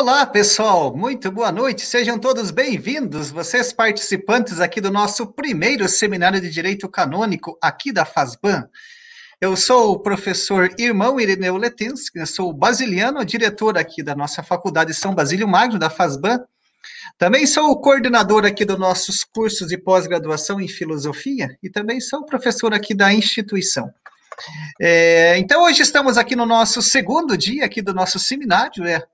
Olá, pessoal, muito boa noite, sejam todos bem-vindos, vocês participantes aqui do nosso primeiro seminário de Direito Canônico aqui da FASBAN. Eu sou o professor Irmão Irineu Letinsky, sou basiliano, diretor aqui da nossa Faculdade São Basílio Magno, da FASBAN. Também sou o coordenador aqui dos nossos cursos de pós-graduação em filosofia e também sou professor aqui da instituição. É, então, hoje estamos aqui no nosso segundo dia aqui do nosso seminário. É.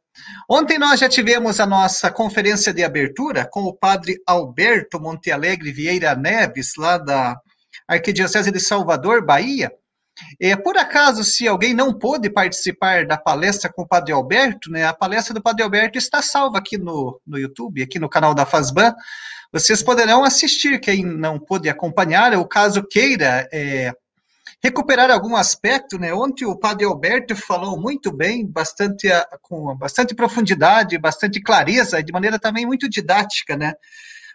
Ontem nós já tivemos a nossa conferência de abertura com o padre Alberto Montealegre Vieira Neves, lá da Arquidiocese de Salvador, Bahia. É, por acaso, se alguém não pôde participar da palestra com o Padre Alberto, né, a palestra do Padre Alberto está salva aqui no, no YouTube, aqui no canal da FASBAN. Vocês poderão assistir, quem não pôde acompanhar, ou caso queira é, recuperar algum aspecto, né? Ontem o Padre Alberto falou muito bem, bastante com bastante profundidade, bastante clareza, de maneira também muito didática, né?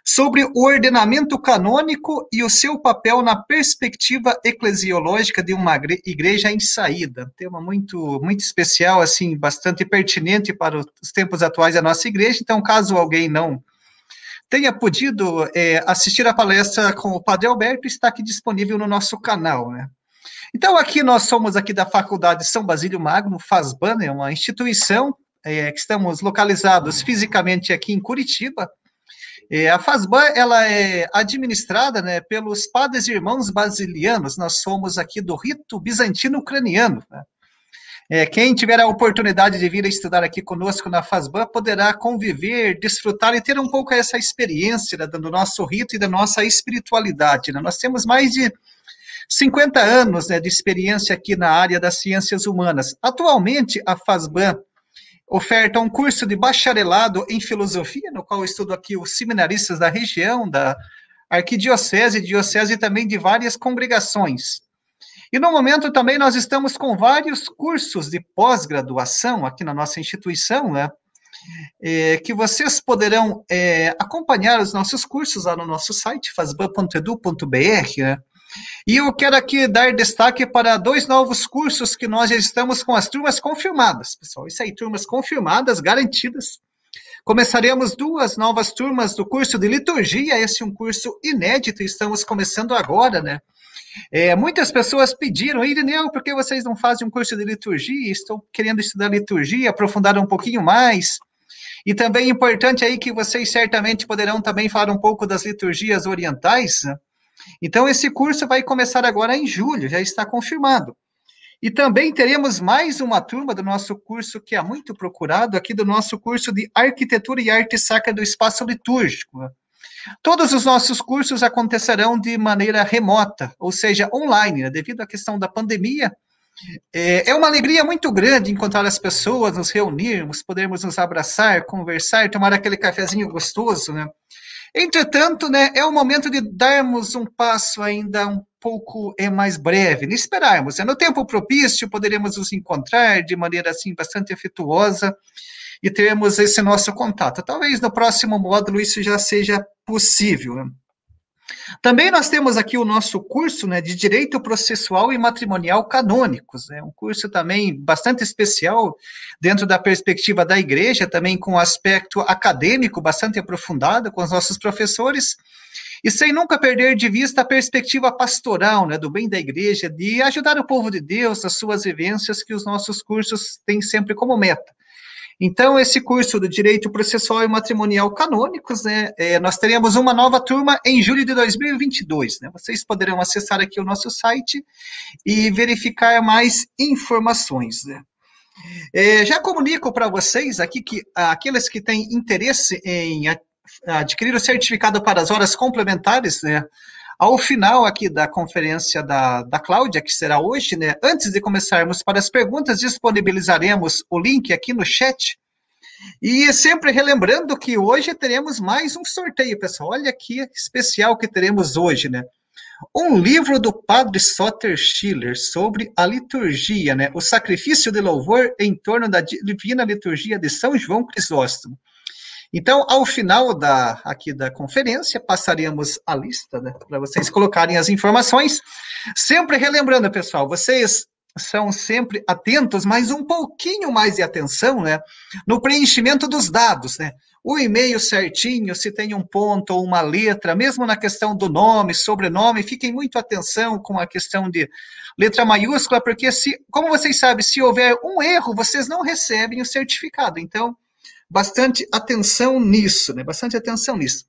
Sobre o ordenamento canônico e o seu papel na perspectiva eclesiológica de uma igreja em saída. Tema muito muito especial, assim, bastante pertinente para os tempos atuais da nossa igreja. Então, caso alguém não tenha podido é, assistir a palestra com o Padre Alberto, está aqui disponível no nosso canal, né? Então, aqui nós somos aqui da Faculdade São Basílio Magno, FASBAN, é uma instituição é, que estamos localizados fisicamente aqui em Curitiba. É, a FASBAN, ela é administrada né, pelos padres e irmãos basilianos, nós somos aqui do rito bizantino ucraniano. Né? É, quem tiver a oportunidade de vir estudar aqui conosco na FASBAN poderá conviver, desfrutar e ter um pouco essa experiência né, do nosso rito e da nossa espiritualidade. Né? Nós temos mais de 50 anos né, de experiência aqui na área das ciências humanas. Atualmente, a FASBAN oferta um curso de bacharelado em filosofia, no qual estudo aqui os seminaristas da região, da arquidiocese, diocese e também de várias congregações. E no momento também nós estamos com vários cursos de pós-graduação aqui na nossa instituição, né? É, que vocês poderão é, acompanhar os nossos cursos lá no nosso site, fasban.edu.br, né? E eu quero aqui dar destaque para dois novos cursos que nós já estamos com as turmas confirmadas, pessoal. Isso aí, turmas confirmadas, garantidas. Começaremos duas novas turmas do curso de liturgia. Esse é um curso inédito, estamos começando agora, né? É, muitas pessoas pediram, Irineu, por que vocês não fazem um curso de liturgia? Estou querendo estudar liturgia, aprofundar um pouquinho mais. E também é importante aí que vocês certamente poderão também falar um pouco das liturgias orientais, né? Então, esse curso vai começar agora em julho, já está confirmado. E também teremos mais uma turma do nosso curso que é muito procurado, aqui do nosso curso de Arquitetura e Arte Sacra do Espaço Litúrgico. Todos os nossos cursos acontecerão de maneira remota, ou seja, online, né? devido à questão da pandemia. É, é uma alegria muito grande encontrar as pessoas, nos reunirmos, podermos nos abraçar, conversar, tomar aquele cafezinho gostoso, né? Entretanto, né, é o momento de darmos um passo ainda um pouco é mais breve, não esperarmos. Né? No tempo propício, poderemos nos encontrar de maneira assim bastante afetuosa e termos esse nosso contato. Talvez no próximo módulo isso já seja possível. Também nós temos aqui o nosso curso né, de Direito Processual e Matrimonial Canônicos, né, um curso também bastante especial dentro da perspectiva da igreja, também com aspecto acadêmico bastante aprofundado com os nossos professores, e sem nunca perder de vista a perspectiva pastoral, né, do bem da igreja, de ajudar o povo de Deus, as suas vivências que os nossos cursos têm sempre como meta. Então, esse curso do Direito Processual e Matrimonial Canônicos, né, é, nós teremos uma nova turma em julho de 2022. Né? Vocês poderão acessar aqui o nosso site e verificar mais informações. Né? É, já comunico para vocês aqui que aqueles que têm interesse em adquirir o certificado para as horas complementares, né, ao final aqui da conferência da, da Cláudia, que será hoje, né, antes de começarmos para as perguntas, disponibilizaremos o link aqui no chat. E sempre relembrando que hoje teremos mais um sorteio, pessoal. Olha que especial que teremos hoje, né? Um livro do padre Soter Schiller sobre a liturgia, né? O sacrifício de louvor em torno da divina liturgia de São João Crisóstomo. Então, ao final da, aqui da conferência, passaremos a lista né, para vocês colocarem as informações. Sempre relembrando, pessoal, vocês são sempre atentos, mas um pouquinho mais de atenção, né, no preenchimento dos dados, né? O e-mail certinho, se tem um ponto ou uma letra, mesmo na questão do nome, sobrenome, fiquem muito atenção com a questão de letra maiúscula, porque se, como vocês sabem, se houver um erro, vocês não recebem o certificado. Então, bastante atenção nisso, né? Bastante atenção nisso.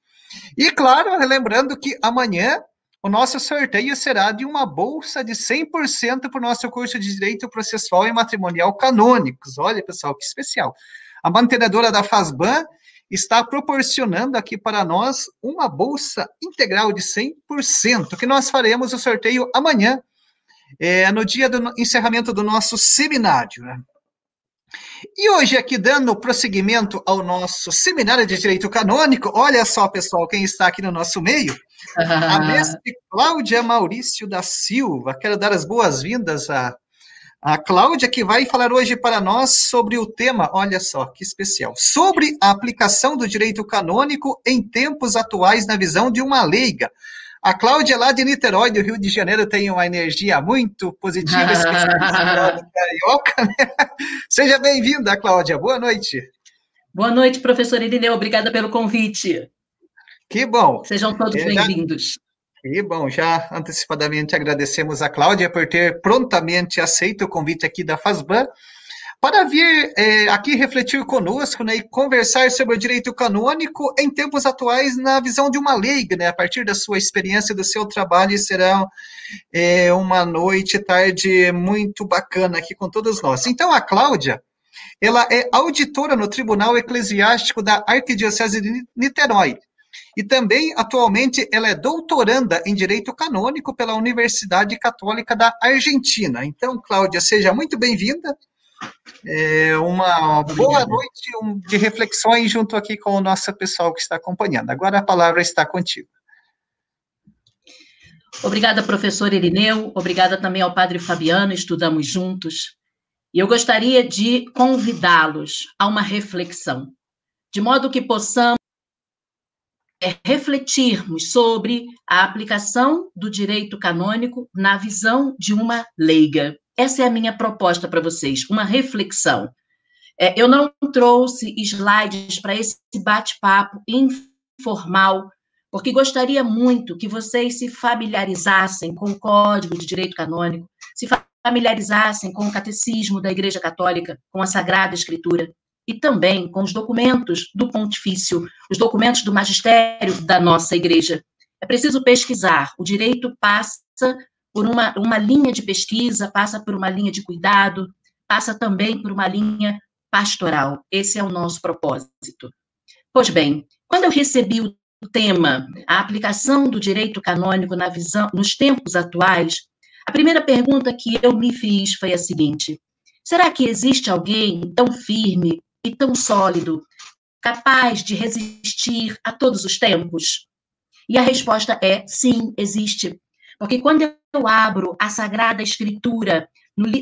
E claro, lembrando que amanhã o nosso sorteio será de uma bolsa de 100% para o nosso curso de Direito Processual e Matrimonial Canônicos. Olha, pessoal, que especial. A mantenedora da FASBAN está proporcionando aqui para nós uma bolsa integral de 100%, que nós faremos o sorteio amanhã, é, no dia do encerramento do nosso seminário. Né? E hoje, aqui dando prosseguimento ao nosso seminário de Direito Canônico, olha só, pessoal, quem está aqui no nosso meio, a mestre Cláudia Maurício da Silva. Quero dar as boas-vindas a, a Cláudia, que vai falar hoje para nós sobre o tema, olha só, que especial, sobre a aplicação do direito canônico em tempos atuais na visão de uma leiga. A Cláudia, lá de Niterói, do Rio de Janeiro, tem uma energia muito positiva, carioca. Né? Seja bem-vinda, Cláudia. Boa noite. Boa noite, professor Irineu. Obrigada pelo convite. Que bom. Sejam todos é, bem-vindos. Que bom, já antecipadamente agradecemos a Cláudia por ter prontamente aceito o convite aqui da FASBAN para vir é, aqui refletir conosco né, e conversar sobre o direito canônico em tempos atuais na visão de uma leiga, né, a partir da sua experiência, do seu trabalho, será é, uma noite, tarde muito bacana aqui com todos nós. Então, a Cláudia, ela é auditora no Tribunal Eclesiástico da Arquidiocese de Niterói, e também, atualmente, ela é doutoranda em Direito Canônico pela Universidade Católica da Argentina. Então, Cláudia, seja muito bem-vinda. É uma boa noite de reflexões junto aqui com o nosso pessoal que está acompanhando. Agora a palavra está contigo. Obrigada, professor Irineu. Obrigada também ao padre Fabiano, estudamos juntos. E eu gostaria de convidá-los a uma reflexão, de modo que possamos é refletirmos sobre a aplicação do direito canônico na visão de uma leiga. Essa é a minha proposta para vocês, uma reflexão. É, eu não trouxe slides para esse bate-papo informal, porque gostaria muito que vocês se familiarizassem com o Código de Direito Canônico, se familiarizassem com o Catecismo da Igreja Católica, com a Sagrada Escritura, e também com os documentos do pontifício, os documentos do magistério da nossa igreja. É preciso pesquisar. O direito passa por uma, uma linha de pesquisa, passa por uma linha de cuidado, passa também por uma linha pastoral. Esse é o nosso propósito. Pois bem, quando eu recebi o tema, a aplicação do direito canônico na visão, nos tempos atuais, a primeira pergunta que eu me fiz foi a seguinte: será que existe alguém tão firme e tão sólido, capaz de resistir a todos os tempos? E a resposta é sim, existe. Porque quando eu abro a Sagrada Escritura,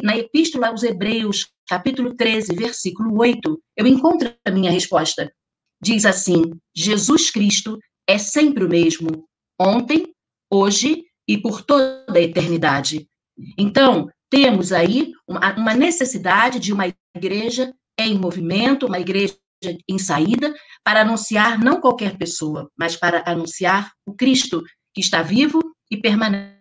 na Epístola aos Hebreus, capítulo 13, versículo 8, eu encontro a minha resposta. Diz assim: Jesus Cristo é sempre o mesmo, ontem, hoje e por toda a eternidade. Então, temos aí uma necessidade de uma igreja em movimento, uma igreja em saída, para anunciar não qualquer pessoa, mas para anunciar o Cristo que está vivo e permanece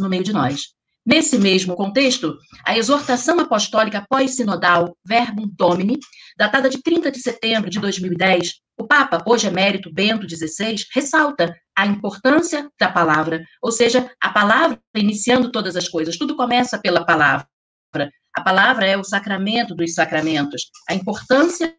no meio de nós. Nesse mesmo contexto, a exortação apostólica pós-sinodal Verbum Domini, datada de 30 de setembro de 2010, o Papa, hoje emérito Bento XVI, ressalta a importância da palavra, ou seja, a palavra iniciando todas as coisas. Tudo começa pela palavra. A palavra é o sacramento dos sacramentos, a importância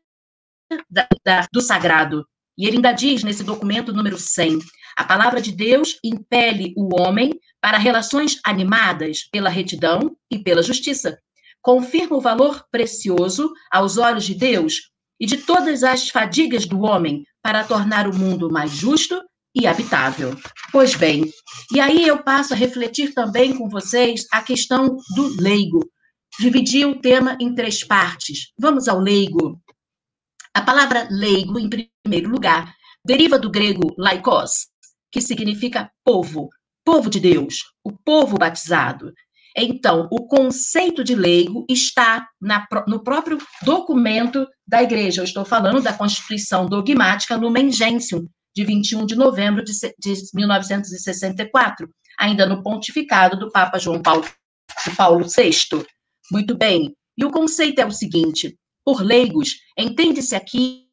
da, da, do sagrado. E ele ainda diz nesse documento número 100: a palavra de Deus impele o homem para relações animadas pela retidão e pela justiça. Confirma o valor precioso aos olhos de Deus e de todas as fadigas do homem para tornar o mundo mais justo e habitável. Pois bem, e aí eu passo a refletir também com vocês a questão do leigo dividi o tema em três partes. Vamos ao leigo. A palavra leigo, em primeiro lugar, deriva do grego laikos, que significa povo, povo de Deus, o povo batizado. Então, o conceito de leigo está na, no próprio documento da igreja. Eu estou falando da Constituição Dogmática Lumen Gentium, de 21 de novembro de, de 1964, ainda no pontificado do Papa João Paulo, Paulo VI. Muito bem. E o conceito é o seguinte: por leigos, entende-se aqui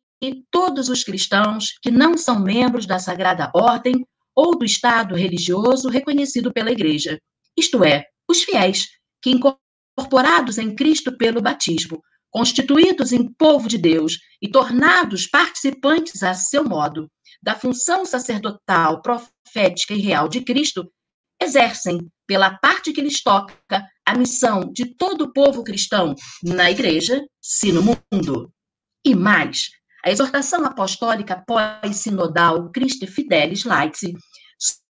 todos os cristãos que não são membros da Sagrada Ordem ou do Estado religioso reconhecido pela Igreja, isto é, os fiéis, que incorporados em Cristo pelo batismo, constituídos em povo de Deus e tornados participantes a seu modo da função sacerdotal, profética e real de Cristo, exercem, pela parte que lhes toca, a missão de todo o povo cristão na igreja, se no mundo. E mais, a exortação apostólica pós-sinodal Christi Fidelis Laiti,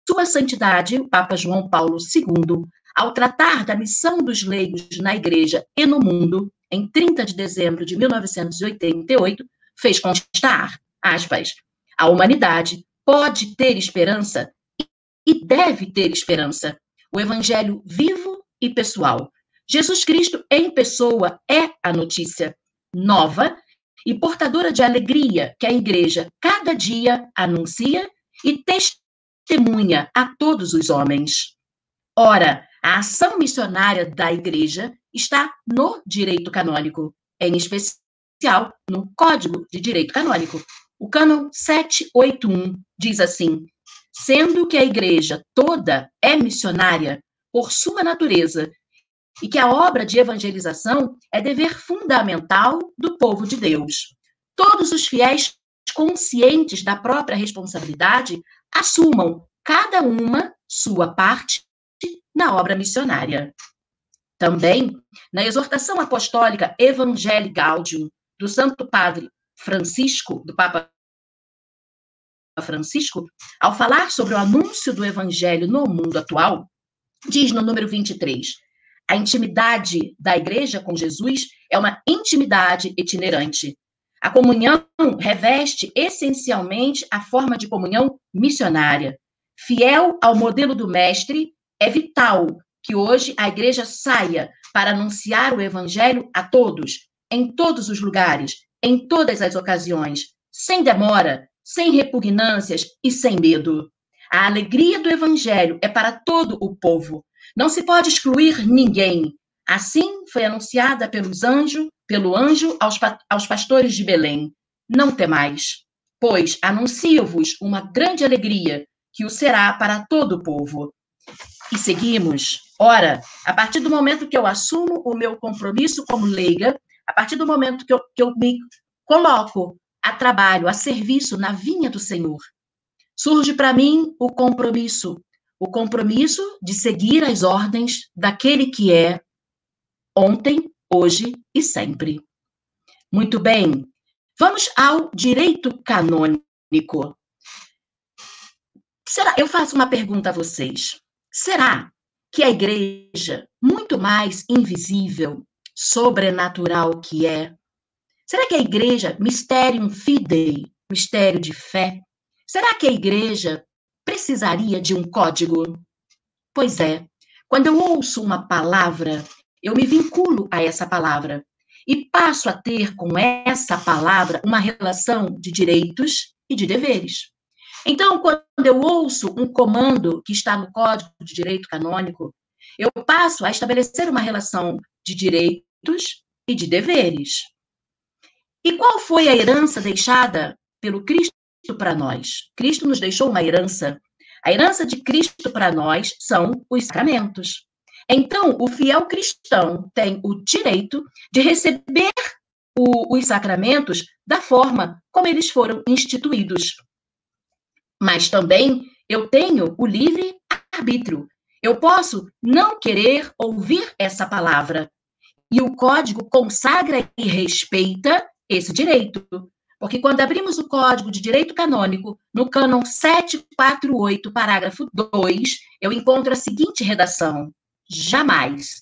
Sua Santidade, o Papa João Paulo II, ao tratar da missão dos leigos na igreja e no mundo, em 30 de dezembro de 1988, fez constar, aspas, a humanidade pode ter esperança e deve ter esperança. O evangelho vivo e pessoal. Jesus Cristo em pessoa é a notícia nova e portadora de alegria que a igreja cada dia anuncia e testemunha a todos os homens. Ora, a ação missionária da igreja está no direito canônico, em especial no Código de Direito Canônico. O cânon 781 diz assim: sendo que a igreja toda é missionária por sua natureza e que a obra de evangelização é dever fundamental do povo de Deus. Todos os fiéis conscientes da própria responsabilidade assumam cada uma sua parte na obra missionária. Também, na exortação apostólica Evangelii Gaudium, do Santo Padre Francisco, do Papa Francisco, ao falar sobre o anúncio do Evangelho no mundo atual, diz no número 23: a intimidade da igreja com Jesus é uma intimidade itinerante. A comunhão reveste essencialmente a forma de comunhão missionária. Fiel ao modelo do Mestre, é vital que hoje a igreja saia para anunciar o evangelho a todos, em todos os lugares, em todas as ocasiões, sem demora, sem repugnâncias e sem medo. A alegria do evangelho é para todo o povo. Não se pode excluir ninguém. Assim foi anunciada pelos anjos, pelo anjo aos, aos pastores de Belém. Não temais, pois anuncio-vos uma grande alegria que o será para todo o povo e seguimos. Ora, a partir do momento que eu assumo o meu compromisso como leiga, a partir do momento que eu, que eu me coloco a trabalho, a serviço na vinha do Senhor, surge para mim o compromisso, o compromisso de seguir as ordens daquele que é ontem, hoje e sempre. Muito bem, vamos ao direito canônico. Será? Eu faço uma pergunta a vocês. Será que a igreja, muito mais invisível, sobrenatural que é, será que a igreja, mistério fidei, mistério de fé, será que a igreja precisaria de um código? Pois é, quando eu ouço uma palavra, eu me vinculo a essa palavra e passo a ter com essa palavra uma relação de direitos e de deveres. Então, quando eu ouço um comando que está no Código de Direito Canônico, eu passo a estabelecer uma relação de direitos e de deveres. E qual foi a herança deixada pelo Cristo para nós? Cristo nos deixou uma herança. A herança de Cristo para nós são os sacramentos. Então, o fiel cristão tem o direito de receber o, os sacramentos da forma como eles foram instituídos. Mas também eu tenho o livre arbítrio. Eu posso não querer ouvir essa palavra. E o código consagra e respeita esse direito. Porque quando abrimos o Código de Direito Canônico, no cânon 748, parágrafo 2, eu encontro a seguinte redação: Jamais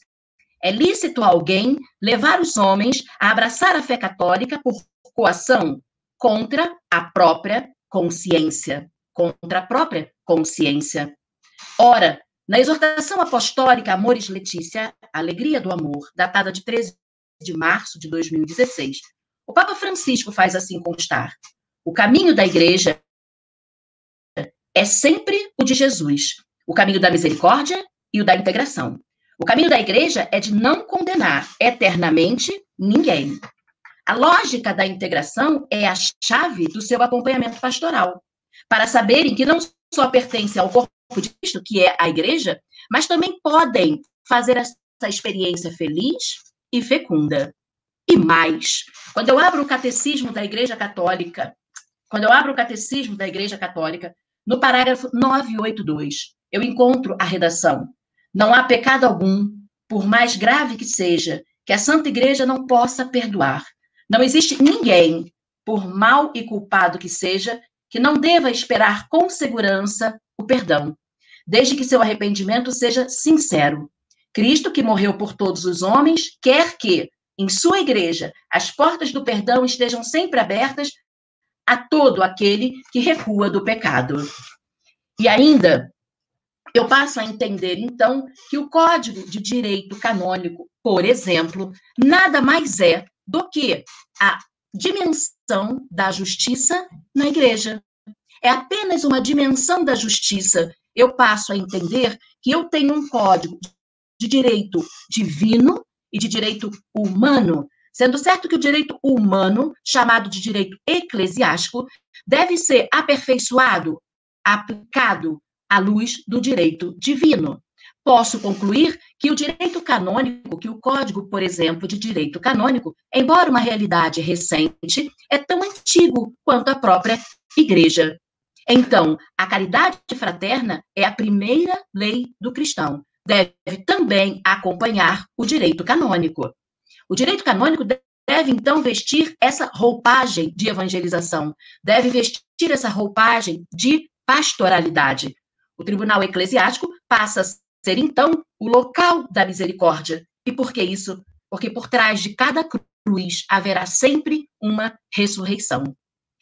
é lícito a alguém levar os homens a abraçar a fé católica por coação contra a própria consciência contra a própria consciência. Ora, Na exortação apostólica Amores Letícia, Alegria do Amor, datada de 13 de março de 2016, o Papa Francisco faz assim constar: o caminho da igreja é sempre o de Jesus, o caminho da misericórdia e o da integração. O caminho da igreja é de não condenar eternamente ninguém. A lógica da integração é a chave do seu acompanhamento pastoral, para saberem que não só pertencem ao corpo de Cristo, que é a igreja, mas também podem fazer essa experiência feliz e fecunda. E mais, quando eu abro o catecismo da Igreja Católica, quando eu abro o catecismo da Igreja Católica, no parágrafo 982, eu encontro a redação: Não há pecado algum, por mais grave que seja, que a Santa Igreja não possa perdoar. Não existe ninguém, por mal e culpado que seja, que não deva esperar com segurança o perdão, desde que seu arrependimento seja sincero. Cristo, que morreu por todos os homens, quer que, em sua igreja, as portas do perdão estejam sempre abertas a todo aquele que recua do pecado. E ainda, eu passo a entender, então, que o Código de Direito Canônico, por exemplo, nada mais é do que a dimensão da justiça na igreja. É apenas uma dimensão da justiça. Eu passo a entender que eu tenho um código de direito divino e de direito humano, sendo certo que o direito humano, chamado de direito eclesiástico, deve ser aperfeiçoado, aplicado à luz do direito divino. Posso concluir que o direito canônico, que o Código, por exemplo, de direito canônico, embora uma realidade recente, é tão antigo quanto a própria Igreja. Então, a caridade fraterna é a primeira lei do cristão. Deve também acompanhar o direito canônico. O direito canônico deve, então, vestir essa roupagem de evangelização, deve vestir essa roupagem de pastoralidade. O tribunal eclesiástico passa a ser, então, o local da misericórdia. E por que isso? Porque por trás de cada cruz haverá sempre uma ressurreição.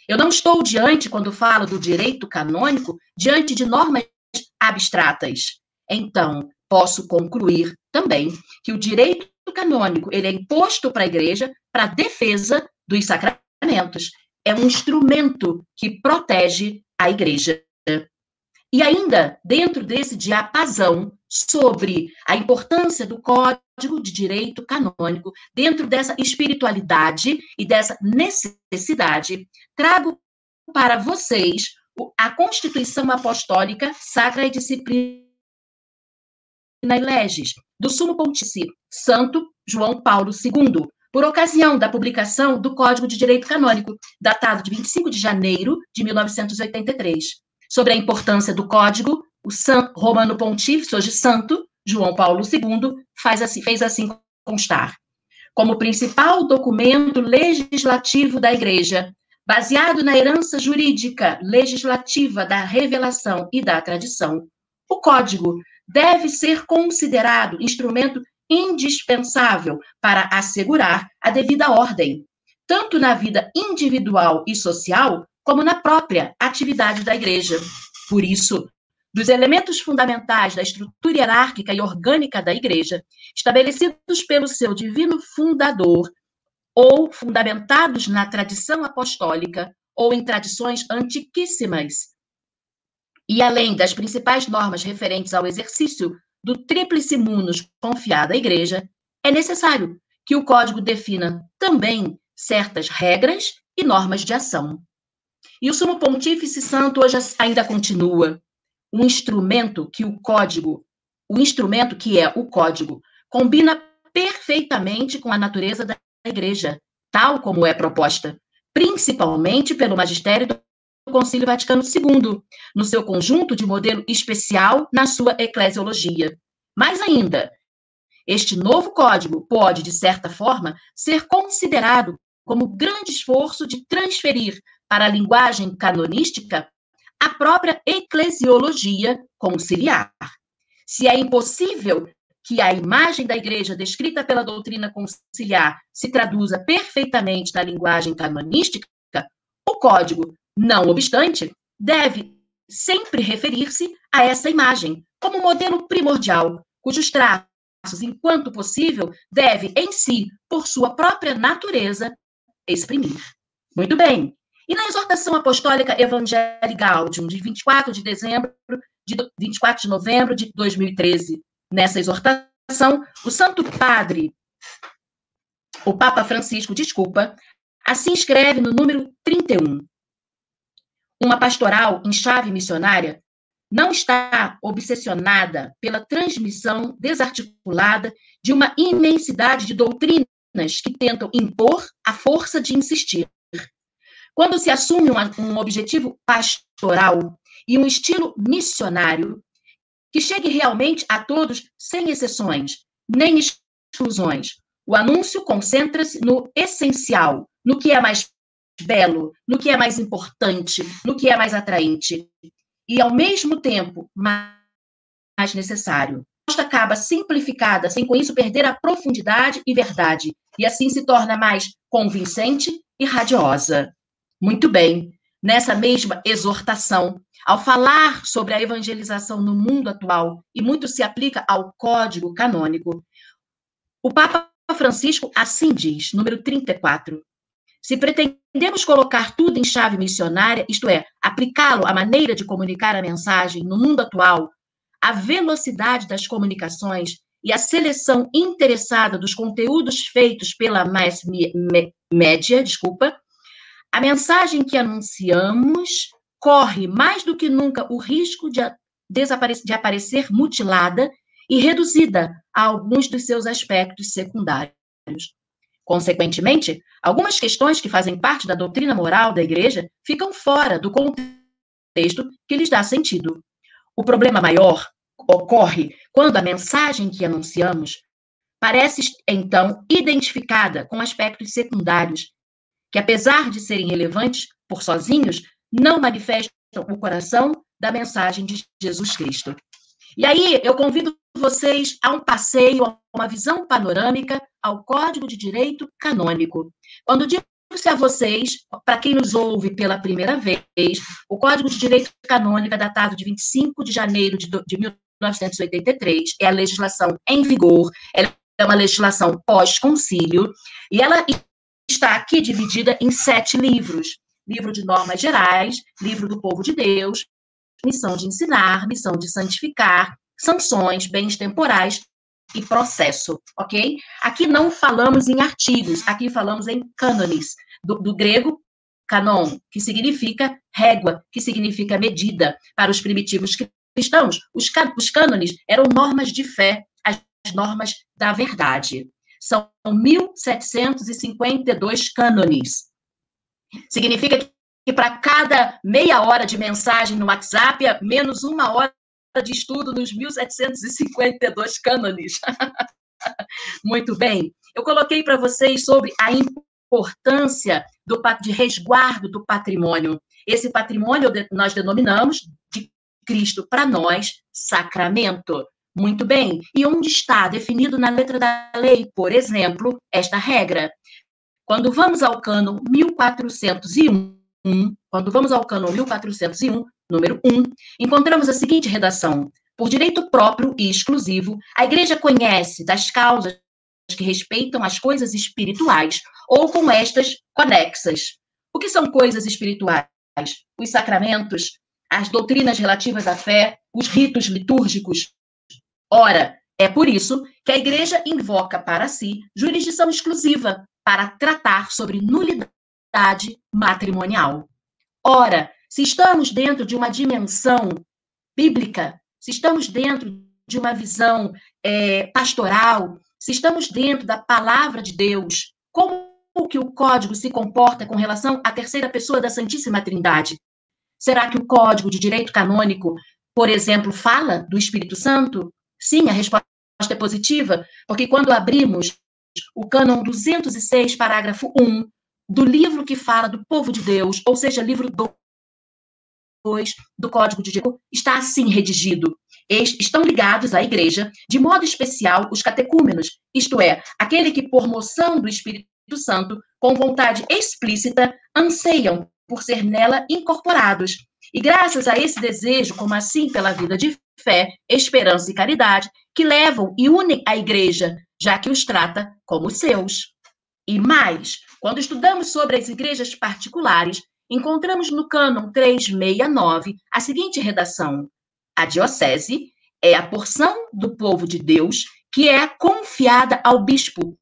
Eu não estou diante, quando falo do direito canônico, diante de normas abstratas. Então, posso concluir também que o direito canônico ele é imposto para a igreja para defesa dos sacramentos. É um instrumento que protege a igreja. E ainda, dentro desse diapasão sobre a importância do Código de Direito Canônico, dentro dessa espiritualidade e dessa necessidade, trago para vocês a Constituição Apostólica Sacra e Disciplina e Leges, do Sumo Pontífice Santo João Paulo II, por ocasião da publicação do Código de Direito Canônico, datado de 25 de janeiro de 1983. Sobre a importância do Código, o San Romano Pontífice, hoje Santo João Paulo II, faz assim, fez assim constar. Como principal documento legislativo da Igreja, baseado na herança jurídica legislativa da revelação e da tradição, o Código deve ser considerado instrumento indispensável para assegurar a devida ordem, tanto na vida individual e social, como na própria atividade da igreja. Por isso, dos elementos fundamentais da estrutura hierárquica e orgânica da igreja, estabelecidos pelo seu divino fundador, ou fundamentados na tradição apostólica ou em tradições antiquíssimas, e além das principais normas referentes ao exercício do tríplice munus confiado à Igreja, é necessário que o Código defina também certas regras e normas de ação. E o Sumo Pontífice Santo hoje ainda continua um instrumento que o Código, o instrumento que é o Código, combina perfeitamente com a natureza da Igreja, tal como é proposta, principalmente pelo magistério do Concílio Vaticano II, no seu conjunto de modelo especial na sua eclesiologia. Mais ainda, este novo código pode, de certa forma, ser considerado como grande esforço de transferir para a linguagem canonística a própria eclesiologia conciliar. Se é impossível que a imagem da igreja descrita pela doutrina conciliar se traduza perfeitamente na linguagem canonística, o código não obstante, deve sempre referir-se a essa imagem como modelo primordial, cujos traços, enquanto possível, deve em si, por sua própria natureza, exprimir. Muito bem. E na exortação apostólica Evangelii Gaudium, de 24 de dezembro, de 24 de novembro de 2013, nessa exortação, o Santo Padre, o Papa Francisco, desculpa, assim escreve no número 31. Uma pastoral em chave missionária não está obsessionada pela transmissão desarticulada de uma imensidade de doutrinas que tentam impor a força de insistir. Quando se assume um, objetivo pastoral e um estilo missionário que chegue realmente a todos sem exceções, nem exclusões, o anúncio concentra-se no essencial, no que é mais belo, no que é mais importante, no que é mais atraente e, ao mesmo tempo, mais necessário. A acaba simplificada, sem com isso perder a profundidade e verdade, e assim se torna mais convincente e radiosa. Muito bem, nessa mesma exortação, ao falar sobre a evangelização no mundo atual, e muito se aplica ao código canônico, o Papa Francisco assim diz, número 34. Se pretendemos colocar tudo em chave missionária, isto é, aplicá-lo à maneira de comunicar a mensagem no mundo atual, a velocidade das comunicações e a seleção interessada dos conteúdos feitos pela mass média, desculpa, a mensagem que anunciamos corre mais do que nunca o risco de, de aparecer mutilada e reduzida a alguns dos seus aspectos secundários. Consequentemente, algumas questões que fazem parte da doutrina moral da Igreja ficam fora do contexto que lhes dá sentido. O problema maior ocorre quando a mensagem que anunciamos parece, então, identificada com aspectos secundários, que, apesar de serem relevantes por sozinhos, não manifestam o coração da mensagem de Jesus Cristo. E aí eu convido vocês a um passeio, a uma visão panorâmica ao Código de Direito Canônico. Quando digo a vocês, para quem nos ouve pela primeira vez, o Código de Direito Canônico é datado de 25 de janeiro de, de 1983, é a legislação em vigor, ela é uma legislação pós-concílio, e ela está aqui dividida em sete livros. Livro de normas gerais, livro do povo de Deus, missão de ensinar, missão de santificar, sanções, bens temporais e processo, ok? Aqui não falamos em artigos, aqui falamos em cânones, do, do grego canon, que significa régua, que significa medida. Para os primitivos cristãos, os, os cânones eram normas de fé, as normas da verdade. São 1.752 cânones. Significa que para cada meia hora de mensagem no WhatsApp, é menos uma hora de estudo nos 1752 cânones. Muito bem. Eu coloquei para vocês sobre a importância do, de resguardo do patrimônio. Esse patrimônio nós denominamos de Cristo para nós sacramento. Muito bem. E onde está definido na letra da lei, por exemplo, esta regra? Quando vamos ao cano 1401, 1, quando vamos ao cano 1401, número 1, encontramos a seguinte redação: Por direito próprio e exclusivo, a Igreja conhece das causas que respeitam as coisas espirituais ou com estas conexas. O que são coisas espirituais? Os sacramentos, as doutrinas relativas à fé, os ritos litúrgicos. Ora, é por isso que a Igreja invoca para si jurisdição exclusiva para tratar sobre nulidade matrimonial. Ora, se estamos dentro de uma dimensão bíblica, se estamos dentro de uma visão é, pastoral, se estamos dentro da palavra de Deus, como que o código se comporta com relação à terceira pessoa da Santíssima Trindade? Será que o código de direito canônico, por exemplo, fala do Espírito Santo? Sim, a resposta é positiva, porque quando abrimos o cânon 206, parágrafo 1, do livro que fala do povo de Deus, ou seja, livro 2 do Código de Direito, está assim redigido. Estão ligados à igreja, de modo especial, os catecúmenos, isto é, aquele que, por moção do Espírito Santo, com vontade explícita, anseiam por ser nela incorporados E graças a esse desejo, como assim pela vida de fé, esperança e caridade, que levam e unem a igreja, já que os trata como seus. E mais, quando estudamos sobre as igrejas particulares, encontramos no cânon 369 a seguinte redação: A diocese é a porção do povo de Deus que é confiada ao bispo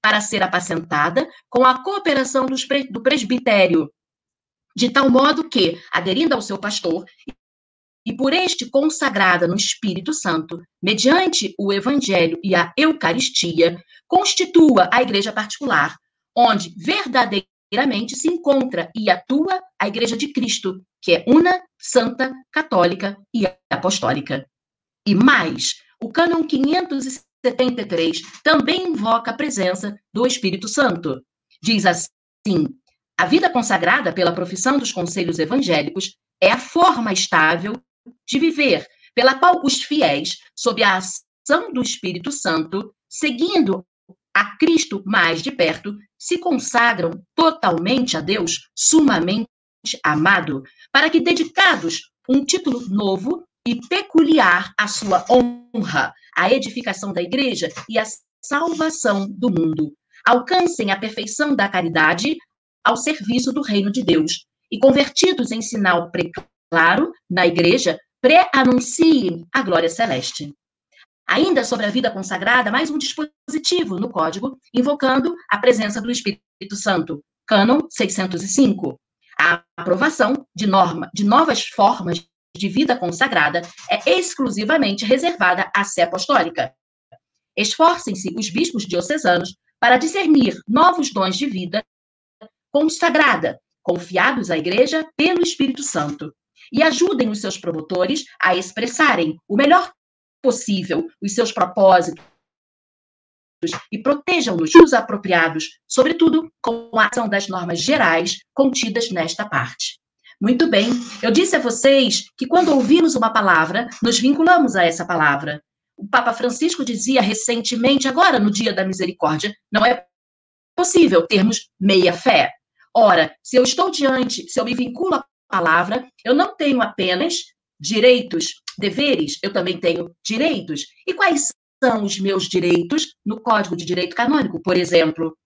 para ser apacentada com a cooperação do presbitério, de tal modo que, aderindo ao seu pastor, e por este consagrada no Espírito Santo, mediante o Evangelho e a Eucaristia, constitua a igreja particular, onde verdadeiramente se encontra e atua a Igreja de Cristo, que é una, santa, católica e apostólica. E mais, o cânon 573 também invoca a presença do Espírito Santo. Diz assim: a vida consagrada pela profissão dos conselhos evangélicos é a forma estável de viver, pela qual os fiéis, sob a ação do Espírito Santo, seguindo a Cristo mais de perto, se consagram totalmente a Deus, sumamente amado, para que, dedicados um título novo e peculiar à sua honra, à edificação da igreja e à salvação do mundo, alcancem a perfeição da caridade ao serviço do reino de Deus e, convertidos em sinal preclaro na igreja, pré-anunciem a glória celeste. Ainda sobre a vida consagrada, mais um dispositivo no código, invocando a presença do Espírito Santo. Cânon 605. A aprovação de, norma, de novas formas de vida consagrada é exclusivamente reservada à sé apostólica. Esforcem-se os bispos diocesanos para discernir novos dons de vida consagrada, confiados à Igreja pelo Espírito Santo, e ajudem os seus promotores a expressarem o melhor possível os seus propósitos e protejam-nos os apropriados, sobretudo com a ação das normas gerais contidas nesta parte. Muito bem, eu disse a vocês que quando ouvimos uma palavra, nos vinculamos a essa palavra. O Papa Francisco dizia recentemente, agora no Dia da Misericórdia, não é possível termos meia fé. Ora, se eu estou diante, se eu me vinculo à palavra, eu não tenho apenas direitos, deveres, eu também tenho direitos. E quais são os meus direitos no Código de Direito Canônico, por exemplo?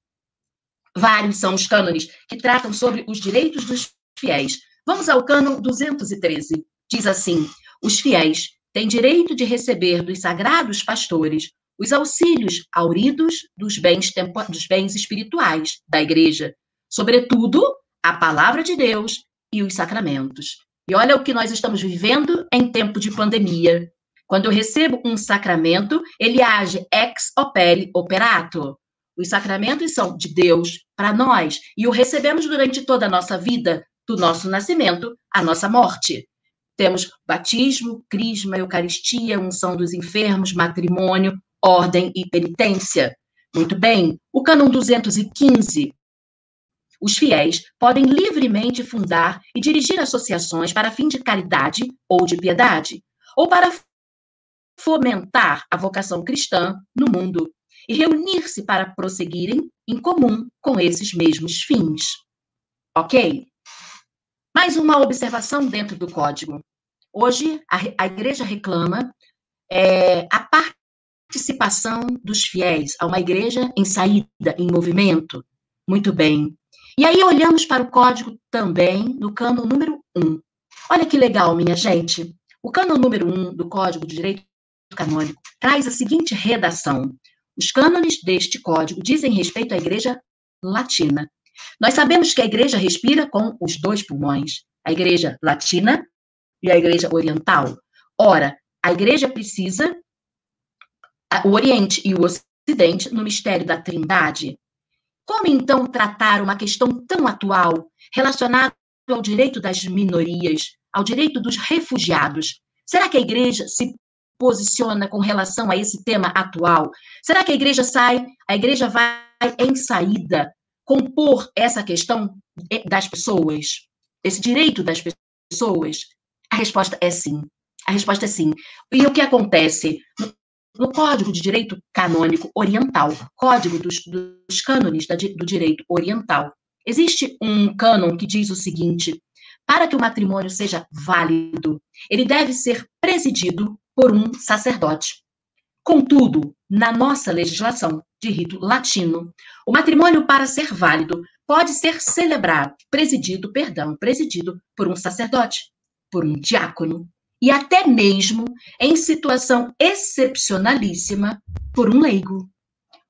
Vários são os cânones que tratam sobre os direitos dos fiéis. Vamos ao cânon 213. Diz assim: os fiéis têm direito de receber dos sagrados pastores os auxílios auridos dos bens, dos bens espirituais da igreja, sobretudo a palavra de Deus e os sacramentos. E olha o que nós estamos vivendo em tempo de pandemia. Quando eu recebo um sacramento, ele age ex opere operato. Os sacramentos são de Deus para nós e o recebemos durante toda a nossa vida, do nosso nascimento à nossa morte. Temos batismo, crisma, eucaristia, unção dos enfermos, matrimônio, ordem e penitência. Muito bem. O cânon 215 os fiéis podem livremente fundar e dirigir associações para fim de caridade ou de piedade, ou para fomentar a vocação cristã no mundo e reunir-se para prosseguirem em comum com esses mesmos fins. Ok? Mais uma observação dentro do código. Hoje, a, a igreja reclama é, a participação dos fiéis a uma igreja em saída, em movimento. Muito bem. E aí olhamos para o código também no cano número 1. Olha que legal, minha gente. O cano número 1 do Código de Direito Canônico traz a seguinte redação: Os cânones deste código dizem respeito à Igreja Latina. Nós sabemos que a Igreja respira com os dois pulmões, a Igreja Latina e a Igreja Oriental. Ora, a Igreja precisa o Oriente e o Ocidente no mistério da Trindade. Como então tratar uma questão tão atual relacionada ao direito das minorias, ao direito dos refugiados? Será que a igreja se posiciona com relação a esse tema atual? Será que a igreja sai, a igreja vai em saída compor essa questão das pessoas, esse direito das pessoas? A resposta é sim. A resposta é sim. E o que acontece? No Código de Direito Canônico Oriental, Código dos, dos Cânones do Direito Oriental, existe um cânon que diz o seguinte: para que o matrimônio seja válido, ele deve ser presidido por um sacerdote. Contudo, na nossa legislação de rito latino, o matrimônio, para ser válido, pode ser celebrado, presidido, perdão, presidido por um sacerdote, por um diácono, e até mesmo, em situação excepcionalíssima, por um leigo.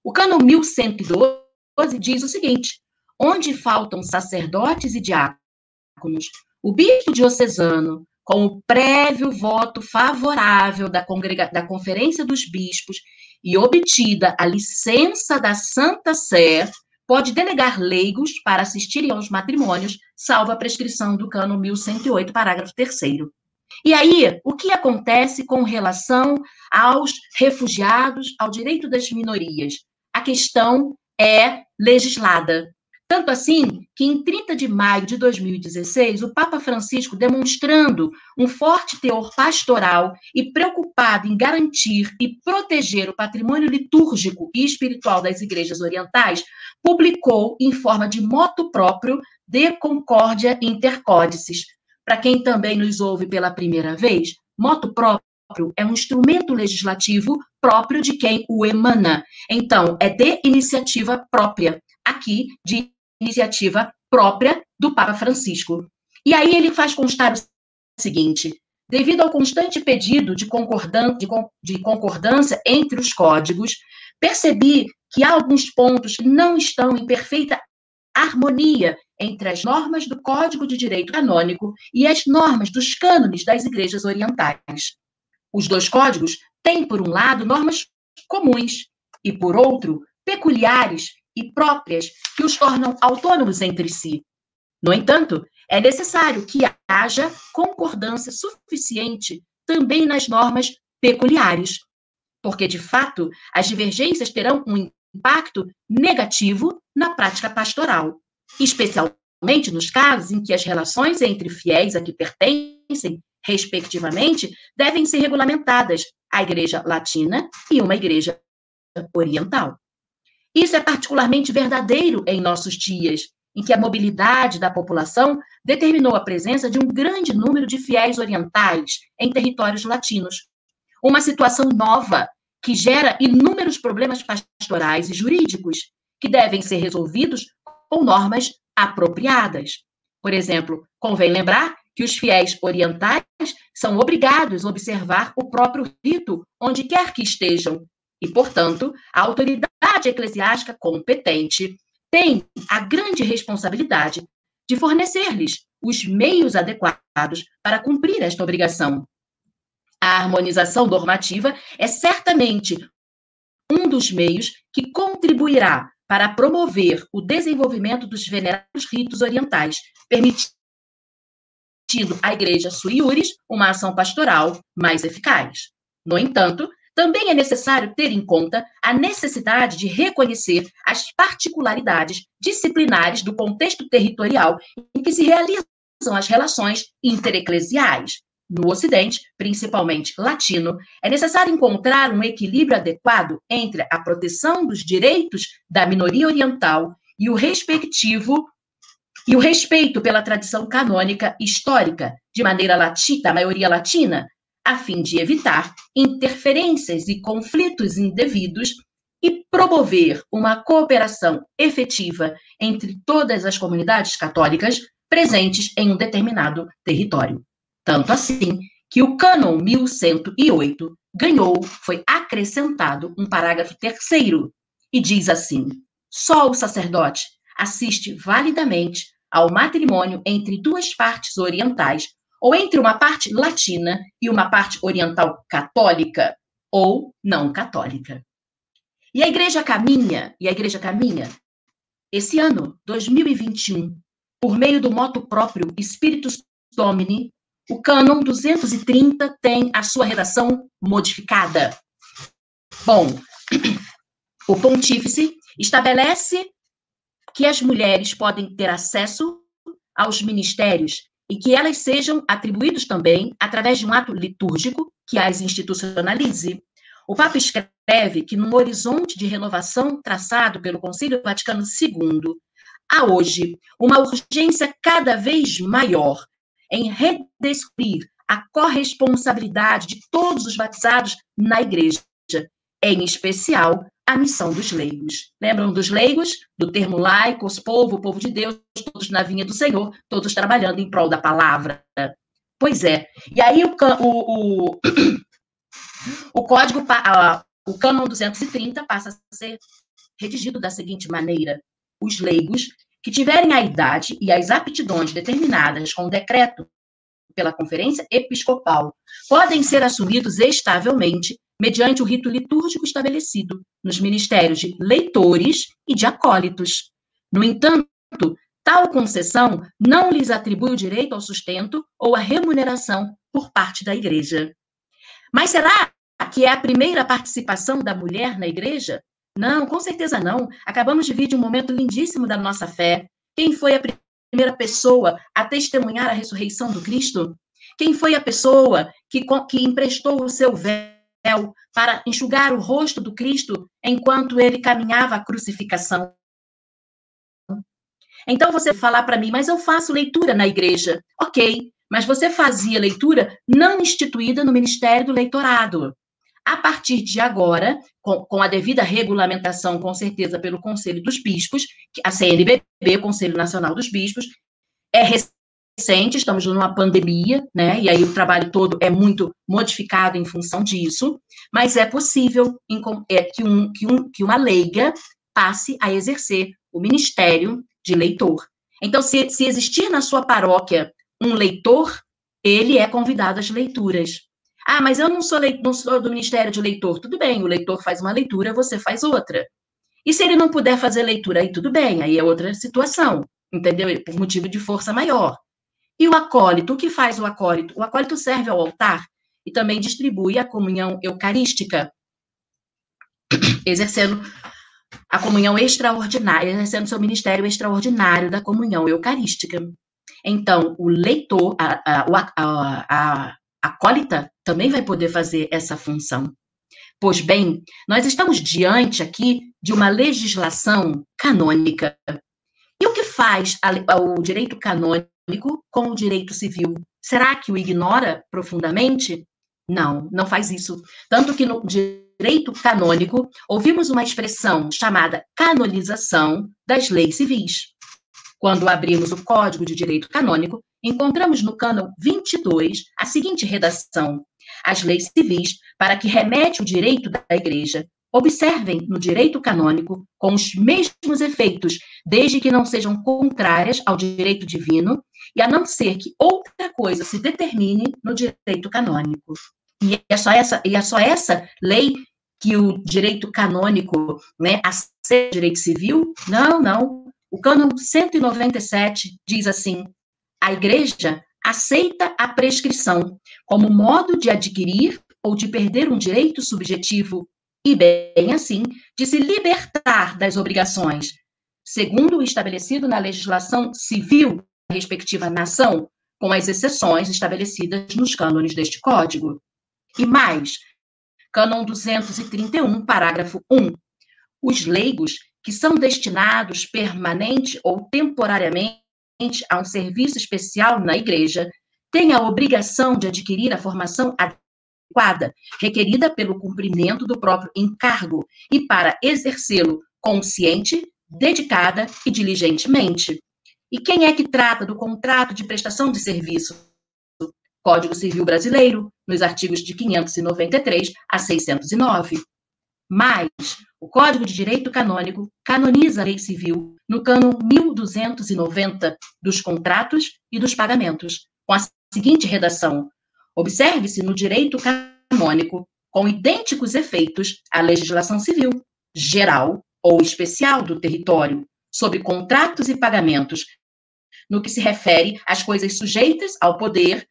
O cânon 1112 diz o seguinte: onde faltam sacerdotes e diáconos, o bispo diocesano, com o prévio voto favorável da, congrega... da Conferência dos Bispos e obtida a licença da Santa Sé, pode delegar leigos para assistirem aos matrimônios, salvo a prescrição do cano 1108, parágrafo 3 e aí, o que acontece com relação aos refugiados, ao direito das minorias? A questão é legislada. Tanto assim que, em 30 de maio de 2016, o Papa Francisco, demonstrando um forte teor pastoral e preocupado em garantir e proteger o patrimônio litúrgico e espiritual das igrejas orientais, publicou, em forma de moto próprio, De Concórdia Intercódices, para quem também nos ouve pela primeira vez, moto próprio é um instrumento legislativo próprio de quem o emana. Então, é de iniciativa própria, aqui de iniciativa própria do Papa Francisco. E aí ele faz constar o seguinte: devido ao constante pedido de, concordan de, de concordância entre os códigos, percebi que há alguns pontos que não estão em perfeita harmonia entre as normas do Código de Direito Canônico e as normas dos cânones das igrejas orientais. Os dois códigos têm, por um lado, normas comuns e, por outro, peculiares e próprias que os tornam autônomos entre si. No entanto, é necessário que haja concordância suficiente também nas normas peculiares, porque, de fato, as divergências terão um impacto negativo na prática pastoral especialmente nos casos em que as relações entre fiéis a que pertencem, respectivamente, devem ser regulamentadas a Igreja Latina e uma Igreja Oriental. Isso é particularmente verdadeiro em nossos dias, em que a mobilidade da população determinou a presença de um grande número de fiéis orientais em territórios latinos. Uma situação nova que gera inúmeros problemas pastorais e jurídicos que devem ser resolvidos com normas apropriadas. Por exemplo, convém lembrar que os fiéis orientais são obrigados a observar o próprio rito onde quer que estejam, e, portanto, a autoridade eclesiástica competente tem a grande responsabilidade de fornecer-lhes os meios adequados para cumprir esta obrigação. A harmonização normativa é certamente um dos meios que contribuirá para promover o desenvolvimento dos venerados ritos orientais, permitindo à Igreja sui iuris uma ação pastoral mais eficaz. No entanto, também é necessário ter em conta a necessidade de reconhecer as particularidades disciplinares do contexto territorial em que se realizam as relações intereclesiais, no Ocidente, principalmente latino, é necessário encontrar um equilíbrio adequado entre a proteção dos direitos da minoria oriental e o respectivo e o respeito pela tradição canônica histórica de maneira latina, da maioria latina, a fim de evitar interferências e conflitos indevidos e promover uma cooperação efetiva entre todas as comunidades católicas presentes em um determinado território. Tanto assim que o cânon 1108 ganhou, foi acrescentado um parágrafo terceiro e diz assim: só o sacerdote assiste validamente ao matrimônio entre duas partes orientais ou entre uma parte latina e uma parte oriental católica ou não católica. E a igreja caminha, e a igreja caminha esse ano, 2021, por meio do moto próprio Espíritus Domini, o cânon 230 tem a sua redação modificada. Bom, o pontífice estabelece que as mulheres podem ter acesso aos ministérios e que elas sejam atribuídos também através de um ato litúrgico que as institucionalize. O Papa escreve que, num horizonte de renovação traçado pelo Concílio Vaticano II, há hoje uma urgência cada vez maior em redescobrir a corresponsabilidade de todos os batizados na igreja, em especial a missão dos leigos. Lembram dos leigos? Do termo laicos, povo, povo de Deus, todos na vinha do Senhor, todos trabalhando em prol da palavra. Pois é. E aí o, o, o, o código, o cânon 230 passa a ser redigido da seguinte maneira: os leigos que tiverem a idade e as aptidões determinadas com o decreto pela Conferência Episcopal podem ser assumidos estavelmente mediante o rito litúrgico estabelecido nos ministérios de leitores e de acólitos. No entanto, tal concessão não lhes atribui o direito ao sustento ou à remuneração por parte da Igreja. Mas será que é a primeira participação da mulher na Igreja? Não, com certeza não. Acabamos de vir de um momento lindíssimo da nossa fé. Quem foi a primeira pessoa a testemunhar a ressurreição do Cristo? Quem foi a pessoa que, que emprestou o seu véu para enxugar o rosto do Cristo enquanto ele caminhava à crucificação? Então você falar para mim, mas eu faço leitura na igreja. Ok, mas você fazia leitura não instituída no Ministério do Leitorado. A partir de agora, com, com, a devida regulamentação, com certeza, pelo Conselho dos Bispos, a CNBB, Conselho Nacional dos Bispos, é recente, estamos numa pandemia, né? E aí o trabalho todo é muito modificado em função disso, mas é possível é, que, um, que, um, que uma leiga passe a exercer o ministério de leitor. Então, se, se existir na sua paróquia um leitor, ele é convidado às leituras. Ah, mas eu não sou, leitor, não sou do Ministério de Leitor. Tudo bem, o leitor faz uma leitura, você faz outra. E se ele não puder fazer leitura, aí tudo bem, aí é outra situação, entendeu? Por motivo de força maior. E o acólito, o que faz o acólito? O acólito serve ao altar e também distribui a comunhão eucarística, exercendo a comunhão extraordinária, exercendo seu ministério extraordinário da comunhão eucarística. Então, o leitor, a, a, a, a, acólita também vai poder fazer essa função. Pois bem, nós estamos diante aqui de uma legislação canônica. E o que faz o direito canônico com o direito civil? Será que o ignora profundamente? Não, não faz isso. Tanto que no direito canônico ouvimos uma expressão chamada canonização das leis civis. Quando abrimos o Código de Direito Canônico, encontramos no cânon 22 a seguinte redação: As leis civis, para que remete o direito da Igreja, observem no direito canônico com os mesmos efeitos, desde que não sejam contrárias ao direito divino, e a não ser que outra coisa se determine no direito canônico. E é só essa, e é só essa lei que o direito canônico, né, aceita direito civil? Não, não. O cânon 197 diz assim: a igreja aceita a prescrição como modo de adquirir ou de perder um direito subjetivo e, bem assim, de se libertar das obrigações, segundo o estabelecido na legislação civil da respectiva nação, com as exceções estabelecidas nos cânones deste Código. E mais, cânon 231, parágrafo 1. Os leigos que são destinados permanente ou temporariamente a um serviço especial na igreja tem a obrigação de adquirir a formação adequada, requerida pelo cumprimento do próprio encargo e para exercê-lo consciente, dedicada e diligentemente. E quem é que trata do contrato de prestação de serviço? Código Civil Brasileiro, nos artigos de 593 a 609. Mas o Código de Direito Canônico canoniza a lei civil no cânon 1290 dos contratos e dos pagamentos, com a seguinte redação: Observe-se no direito canônico, com idênticos efeitos, a legislação civil, geral ou especial do território, sobre contratos e pagamentos, no que se refere às coisas sujeitas ao poder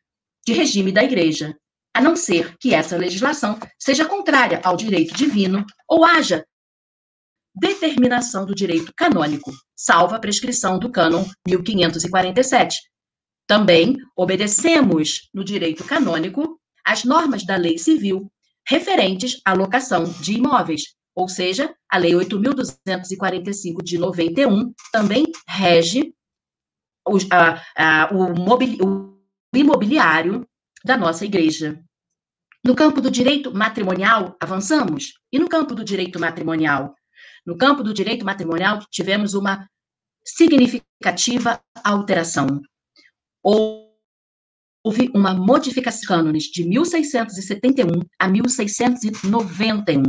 de regime da Igreja, a não ser que essa legislação seja contrária ao direito divino ou haja determinação do direito canônico, salva a prescrição do cânon 1547. Também obedecemos no direito canônico as normas da lei civil referentes à locação de imóveis, ou seja, a lei 8.245 de 91 também rege o, a, a, o, mobil, o imobiliário da nossa igreja. No campo do direito matrimonial, avançamos. E no campo do direito matrimonial? No campo do direito matrimonial, tivemos uma significativa alteração. Houve uma modificação cânones de 1671 a 1691,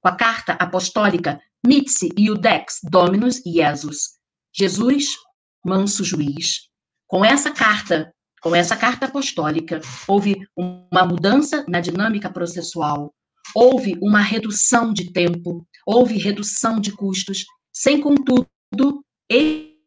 com a carta apostólica Mitsi Iudex Dominus Iesus, Jesus, manso juiz. Com essa carta, com essa carta apostólica, houve uma mudança na dinâmica processual, houve uma redução de tempo, houve redução de custos, sem contudo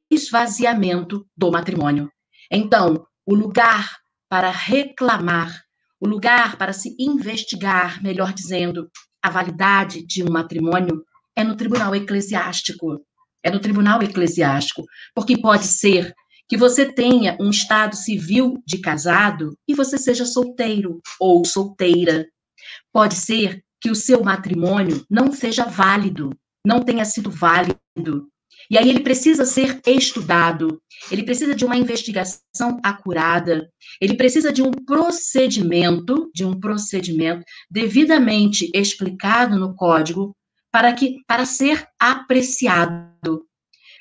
esvaziamento do matrimônio. Então, o lugar para reclamar, o lugar para se investigar, melhor dizendo, a validade de um matrimônio é no tribunal eclesiástico. É no tribunal eclesiástico, porque pode ser que você tenha um estado civil de casado e você seja solteiro ou solteira. Pode ser que o seu matrimônio não seja válido, não tenha sido válido. E aí ele precisa ser estudado, ele precisa de uma investigação acurada, ele precisa de um procedimento, de um procedimento devidamente explicado no código para que para ser apreciado.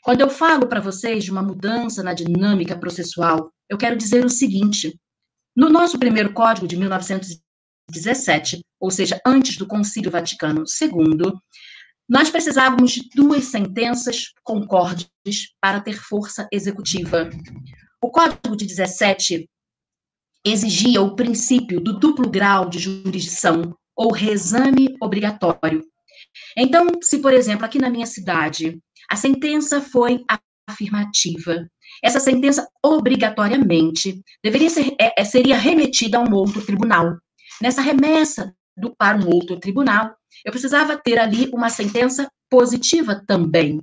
Quando eu falo para vocês de uma mudança na dinâmica processual, eu quero dizer o seguinte: no nosso primeiro código de 1917, ou seja, antes do Concílio Vaticano II, nós precisávamos de duas sentenças concordes para ter força executiva. O Código de 17 exigia o princípio do duplo grau de jurisdição ou reexame obrigatório. Então, se, por exemplo, aqui na minha cidade, a sentença foi afirmativa, essa sentença obrigatoriamente deveria ser, é, é, seria remetida a um outro tribunal. Nessa remessa do, para um outro tribunal, eu precisava ter ali uma sentença positiva também.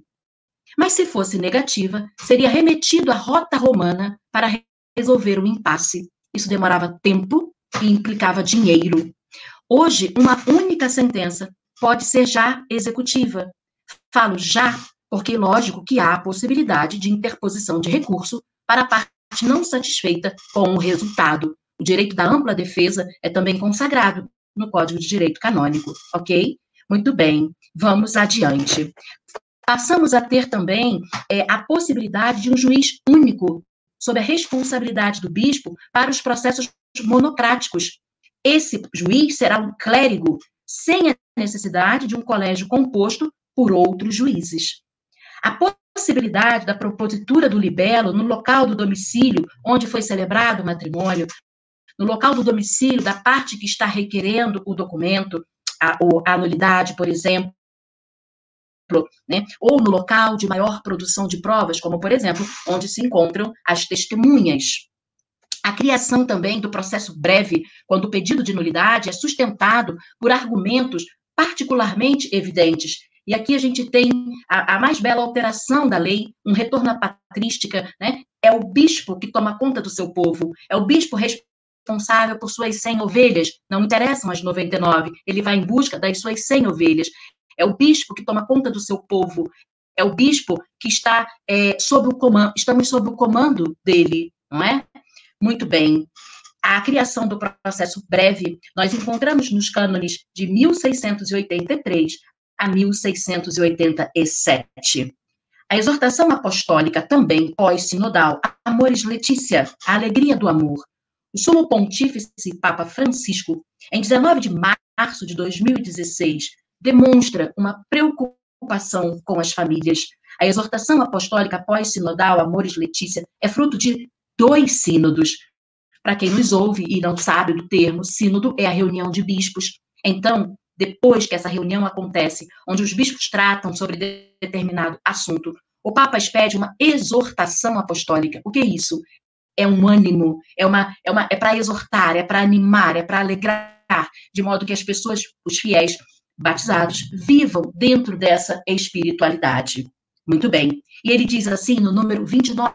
Mas se fosse negativa, seria remetido à rota romana para resolver o impasse. Isso demorava tempo e implicava dinheiro. Hoje, uma única sentença pode ser já executiva. Falo já porque, lógico, que há a possibilidade de interposição de recurso para a parte não satisfeita com o resultado. O direito da ampla defesa é também consagrado no Código de Direito Canônico, ok? Muito bem, vamos adiante. Passamos a ter também é, a possibilidade de um juiz único sob a responsabilidade do bispo para os processos monocráticos. Esse juiz será um clérigo, sem a necessidade de um colégio composto por outros juízes. A possibilidade da propositura do libelo no local do domicílio onde foi celebrado o matrimônio, no local do domicílio da parte que está requerendo o documento, a, a nulidade, por exemplo, né? ou no local de maior produção de provas, como, por exemplo, onde se encontram as testemunhas. A criação também do processo breve, quando o pedido de nulidade é sustentado por argumentos particularmente evidentes. E aqui a gente tem a, a mais bela alteração da lei, um retorno à patrística, né? É o bispo que toma conta do seu povo, é o bispo responsável por suas 100 ovelhas, não interessam as 99, ele vai em busca das suas 100 ovelhas. É o bispo que toma conta do seu povo, é o bispo que está é, sob o comando, estamos sob o comando dele, não é? Muito bem. A criação do processo breve, nós encontramos nos cânones de 1683 a 1687. A exortação apostólica também pós-sinodal, Amores Letícia, a alegria do amor, o sumo pontífice Papa Francisco, em 19 de março de 2016, demonstra uma preocupação com as famílias. A exortação apostólica pós-sinodal Amores Letícia é fruto de dois sínodos. Para quem nos ouve e não sabe do termo, sínodo é a reunião de bispos. Então, depois que essa reunião acontece, onde os bispos tratam sobre determinado assunto, o Papa expede uma exortação apostólica. O que é isso? é um ânimo, é uma é uma é para exortar, é para animar, é para alegrar, de modo que as pessoas, os fiéis batizados, vivam dentro dessa espiritualidade. Muito bem. E ele diz assim no número 29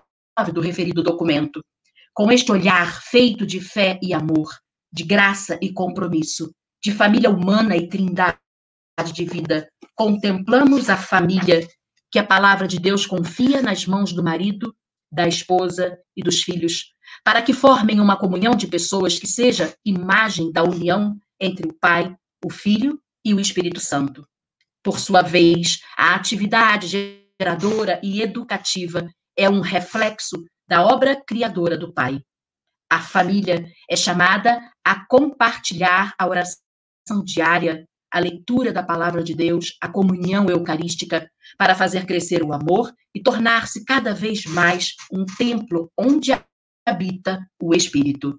do referido documento: com este olhar feito de fé e amor, de graça e compromisso, de família humana e trindade de vida, contemplamos a família que a palavra de Deus confia nas mãos do marido da esposa e dos filhos, para que formem uma comunhão de pessoas que seja imagem da união entre o Pai, o Filho e o Espírito Santo. Por sua vez, a atividade geradora e educativa é um reflexo da obra criadora do Pai. A família é chamada a compartilhar a oração diária, a leitura da palavra de Deus, a comunhão eucarística, para fazer crescer o amor e tornar-se cada vez mais um templo onde habita o Espírito.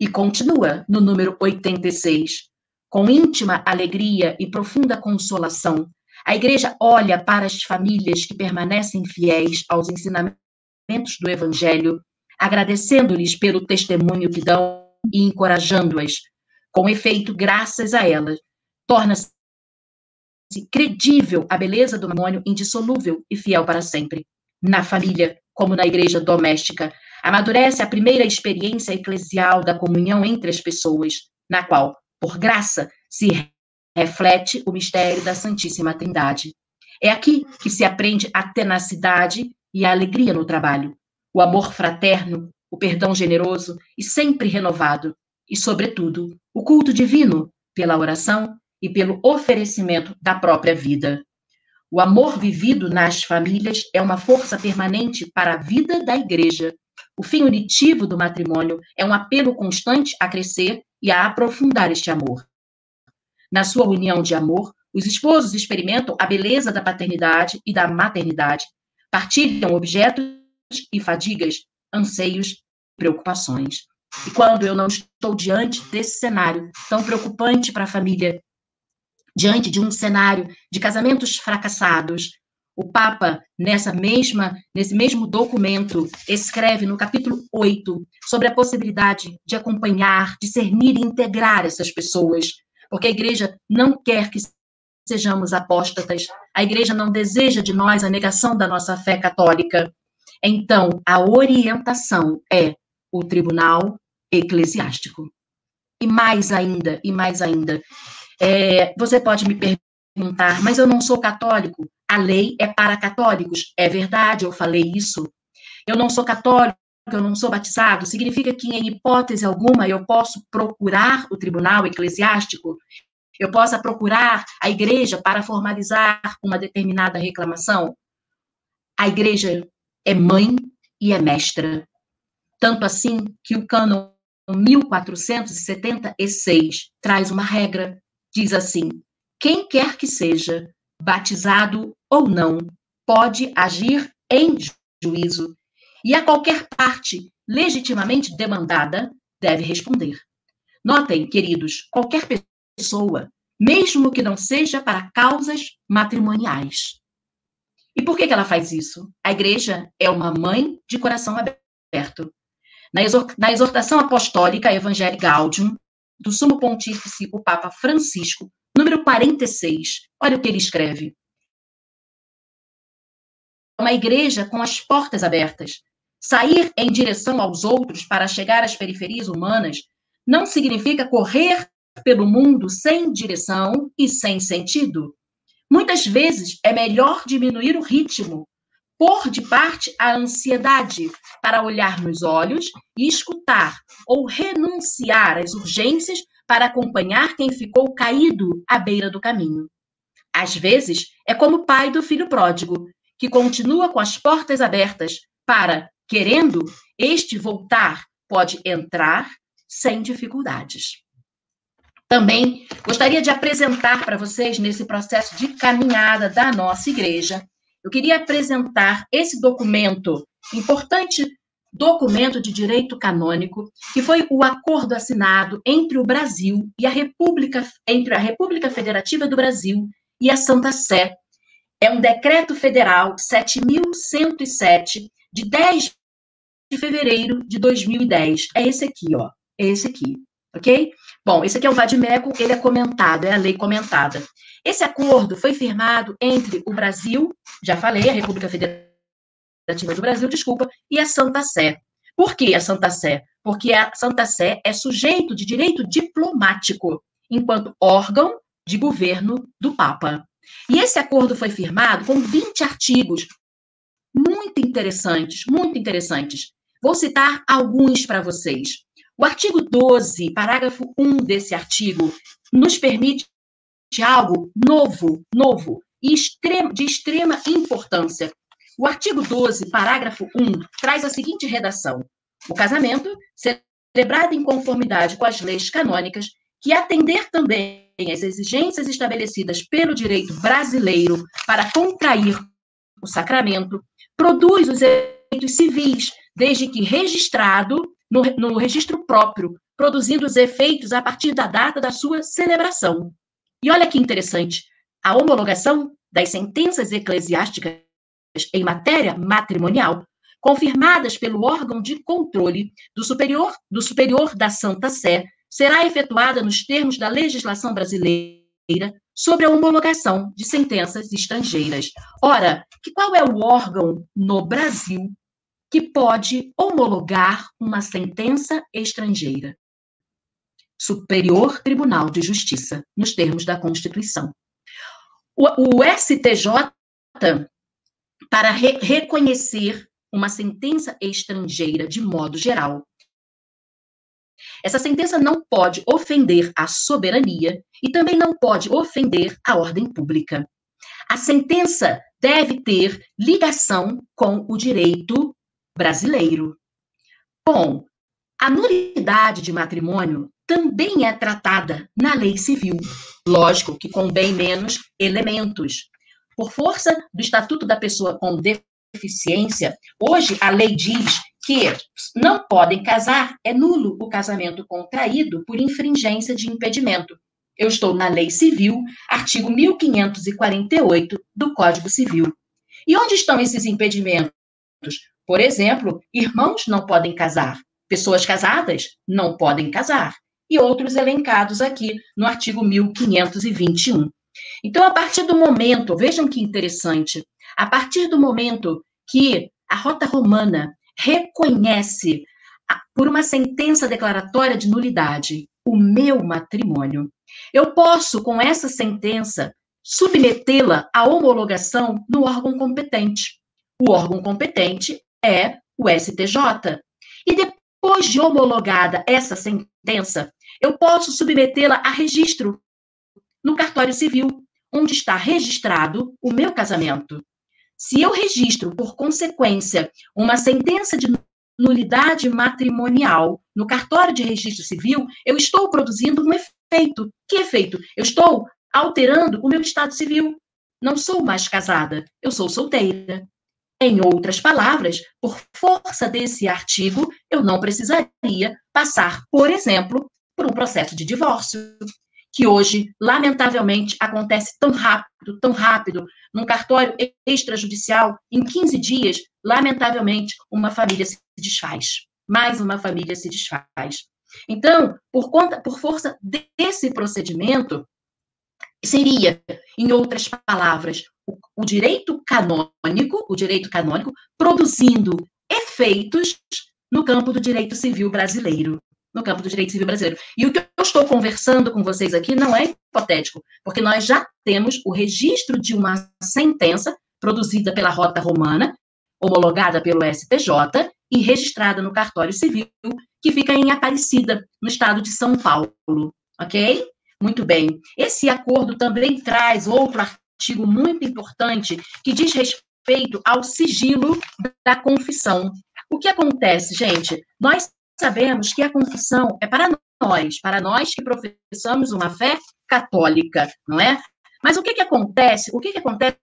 E continua no número 86. Com íntima alegria e profunda consolação, a Igreja olha para as famílias que permanecem fiéis aos ensinamentos do Evangelho, agradecendo-lhes pelo testemunho que dão e encorajando-as. Com efeito, graças a elas, torna-se credível a beleza do matrimônio indissolúvel e fiel para sempre. Na família, como na igreja doméstica, amadurece a primeira experiência eclesial da comunhão entre as pessoas, na qual, por graça, se reflete o mistério da Santíssima Trindade. É aqui que se aprende a tenacidade e a alegria no trabalho, o amor fraterno, o perdão generoso e sempre renovado, e, sobretudo, o culto divino pela oração e pelo oferecimento da própria vida. O amor vivido nas famílias é uma força permanente para a vida da igreja. O fim unitivo do matrimônio é um apelo constante a crescer e a aprofundar este amor. Na sua união de amor, os esposos experimentam a beleza da paternidade e da maternidade, partilham objetos e fadigas, anseios, preocupações. E quando eu não estou diante desse cenário tão preocupante para a família diante de um cenário de casamentos fracassados, o Papa, nessa mesma, nesse mesmo documento, escreve no capítulo 8 sobre a possibilidade de acompanhar, discernir e integrar essas pessoas, porque a igreja não quer que sejamos apóstatas, a igreja não deseja de nós a negação da nossa fé católica. Então, a orientação é o tribunal eclesiástico. E mais ainda, e mais ainda, é, você pode me perguntar, mas eu não sou católico. A lei é para católicos. É verdade, eu falei isso. Eu não sou católico, eu não sou batizado. Significa que, em hipótese alguma, eu posso procurar o tribunal eclesiástico? Eu possa procurar a igreja para formalizar uma determinada reclamação? A igreja é mãe e é mestra. Tanto assim que o cânon 1476 traz uma regra diz assim: quem quer que seja, batizado ou não, pode agir em juízo, e a qualquer parte legitimamente demandada deve responder. Notem, queridos, qualquer pessoa, mesmo que não seja para causas matrimoniais. E por que, ela faz isso? A igreja é uma mãe de coração aberto. Na exortação apostólica Evangelii Gaudium, do Sumo Pontífice, o Papa Francisco, número 46. Olha o que ele escreve. Uma igreja com as portas abertas. Sair em direção aos outros para chegar às periferias humanas não significa correr pelo mundo sem direção e sem sentido. Muitas vezes é melhor diminuir o ritmo, pôr de parte a ansiedade para olhar nos olhos e escutar, ou renunciar às urgências para acompanhar quem ficou caído à beira do caminho. Às vezes, é como o pai do filho pródigo, que continua com as portas abertas para, querendo, este voltar pode entrar sem dificuldades. Também gostaria de apresentar para vocês, nesse processo de caminhada da nossa igreja, eu queria apresentar esse documento, importante documento de direito canônico, que foi o acordo assinado entre o Brasil e a República, entre a República Federativa do Brasil e a Santa Sé. É um decreto federal 7107 de 10 de fevereiro de 2010. É esse aqui, ó. É esse aqui, ok? Bom, esse aqui é o Vadimeco, ele é comentado, é a lei comentada. Esse acordo foi firmado entre o Brasil, já falei, a República Federativa do Brasil, desculpa, e a Santa Sé. Por que a Santa Sé? Porque a Santa Sé é sujeito de direito diplomático, enquanto órgão de governo do Papa. E esse acordo foi firmado com 20 artigos muito interessantes, muito interessantes. Vou citar alguns para vocês. O artigo 12, parágrafo 1 desse artigo, nos permite algo novo, novo e de extrema importância. O artigo 12, parágrafo 1, traz a seguinte redação: O casamento, celebrado em conformidade com as leis canônicas, que atender também às exigências estabelecidas pelo direito brasileiro para contrair o sacramento, produz os efeitos civis, desde que registrado no, no registro próprio, produzindo os efeitos a partir da data da sua celebração. E olha que interessante, a homologação das sentenças eclesiásticas em matéria matrimonial, confirmadas pelo órgão de controle do superior, do superior da Santa Sé, será efetuada nos termos da legislação brasileira sobre a homologação de sentenças estrangeiras. Ora, que qual é o órgão no Brasil que pode homologar uma sentença estrangeira? Superior Tribunal de Justiça, nos termos da Constituição. O, o STJ, para re reconhecer uma sentença estrangeira de modo geral, essa sentença não pode ofender a soberania e também não pode ofender a ordem pública. A sentença deve ter ligação com o direito brasileiro. Bom, a nulidade de matrimônio também é tratada na lei civil, lógico que com bem menos elementos. Por força do Estatuto da Pessoa com Deficiência, hoje a lei diz que não podem casar, é nulo o casamento contraído por infringência de impedimento. Eu estou na Lei Civil, artigo 1548 do Código Civil. E onde estão esses impedimentos? Por exemplo, irmãos não podem casar, pessoas casadas não podem casar, e outros elencados aqui no artigo 1521. Então, a partir do momento, vejam que interessante, a partir do momento que a rota romana reconhece, por uma sentença declaratória de nulidade, o meu matrimônio, eu posso, com essa sentença, submetê-la à homologação no órgão competente. O órgão competente é o STJ. E depois de homologada essa sentença, eu posso submetê-la a registro no cartório civil, onde está registrado o meu casamento. Se eu registro, por consequência, uma sentença de nulidade matrimonial no cartório de registro civil, eu estou produzindo um efeito. Que efeito? Eu estou alterando o meu estado civil. Não sou mais casada, eu sou solteira. Em outras palavras, por força desse artigo, eu não precisaria passar, por exemplo, por um processo de divórcio que hoje, lamentavelmente, acontece tão rápido, tão rápido, num cartório extrajudicial, em 15 dias, lamentavelmente, uma família se desfaz. Mais uma família se desfaz. Então, por conta, por força desse procedimento, seria, em outras palavras, o, o direito canônico, o direito canônico produzindo efeitos no campo do direito civil brasileiro no campo do direito civil brasileiro. E o que eu estou conversando com vocês aqui não é hipotético, porque nós já temos o registro de uma sentença produzida pela Rota Romana, homologada pelo STJ e registrada no cartório civil, que fica em Aparecida, no estado de São Paulo. Ok? Muito bem. Esse acordo também traz outro artigo muito importante que diz respeito ao sigilo da confissão. O que acontece, gente? Nós sabemos que a confissão é para nós, para nós que professamos uma fé católica, não é? Mas o que, que acontece? O que, que acontece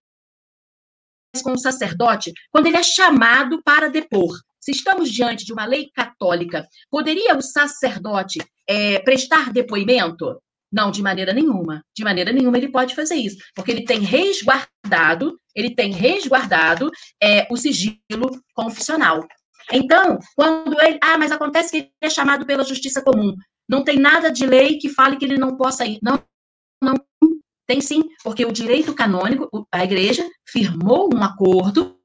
com o sacerdote quando ele é chamado para depor? Se estamos diante de uma lei católica, poderia o sacerdote é, prestar depoimento? Não, de maneira nenhuma. De maneira nenhuma ele pode fazer isso, porque ele tem resguardado, ele tem resguardado é, o sigilo confissional. Então, quando ele. Ah, mas acontece que ele é chamado pela justiça comum. Não tem nada de lei que fale que ele não possa ir. Não, não. Tem sim, porque o direito canônico, a igreja firmou um acordo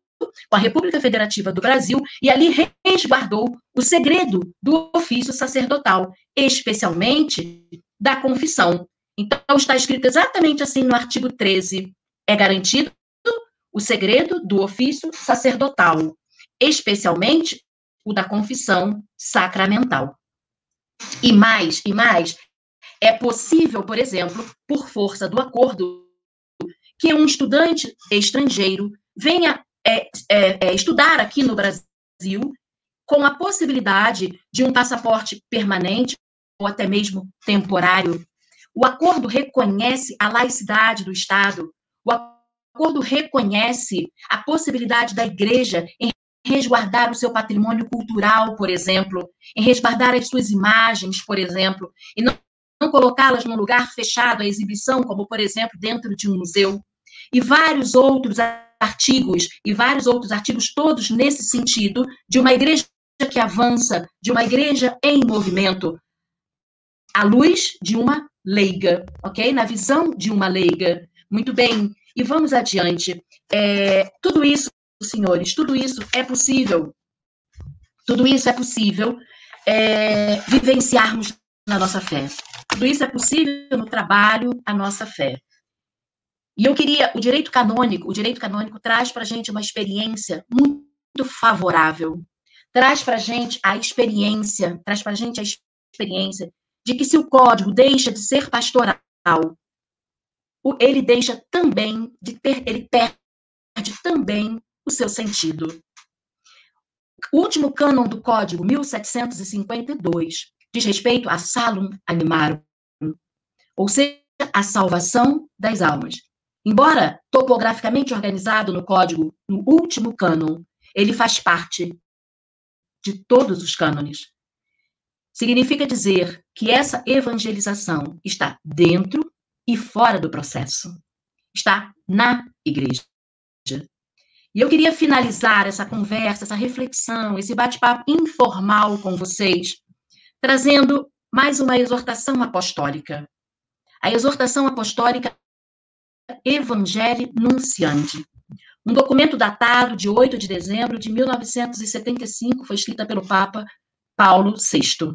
com a República Federativa do Brasil e ali resguardou o segredo do ofício sacerdotal, especialmente da confissão. Então, está escrito exatamente assim no artigo 13: é garantido o segredo do ofício sacerdotal especialmente o da confissão sacramental. E mais, e mais, é possível, por exemplo, por força do acordo, que um estudante estrangeiro venha é, é, é, estudar aqui no Brasil com a possibilidade de um passaporte permanente ou até mesmo temporário. O acordo reconhece a laicidade do Estado. O acordo reconhece a possibilidade da igreja em resguardar o seu patrimônio cultural, por exemplo, em resguardar as suas imagens, por exemplo, e não, não colocá-las num lugar fechado à exibição, como, por exemplo, dentro de um museu. E vários outros artigos, e vários outros artigos, todos nesse sentido, de uma igreja que avança, de uma igreja em movimento, à luz de uma leiga, ok? Na visão de uma leiga. Muito bem, e vamos adiante. É, tudo isso, senhores, tudo isso é possível. Tudo isso é possível é, vivenciarmos na nossa fé. Tudo isso é possível no trabalho, a nossa fé. E eu queria, o direito canônico, o direito canônico traz para a gente uma experiência muito favorável, traz para a gente a experiência, traz para a gente a experiência de que se o código deixa de ser pastoral, ele deixa também de ter, ele perde também o seu sentido. O último cânon do código, 1752, diz respeito a salum animarum, ou seja, a salvação das almas. Embora topograficamente organizado no código no último cânon, ele faz parte de todos os cânones. Significa dizer que essa evangelização está dentro e fora do processo. Está na igreja. E eu queria finalizar essa conversa, essa reflexão, esse bate-papo informal com vocês, trazendo mais uma exortação apostólica. A exortação apostólica Evangelii Nunciandi. Um documento datado de 8 de dezembro de 1975, foi escrita pelo Papa Paulo VI.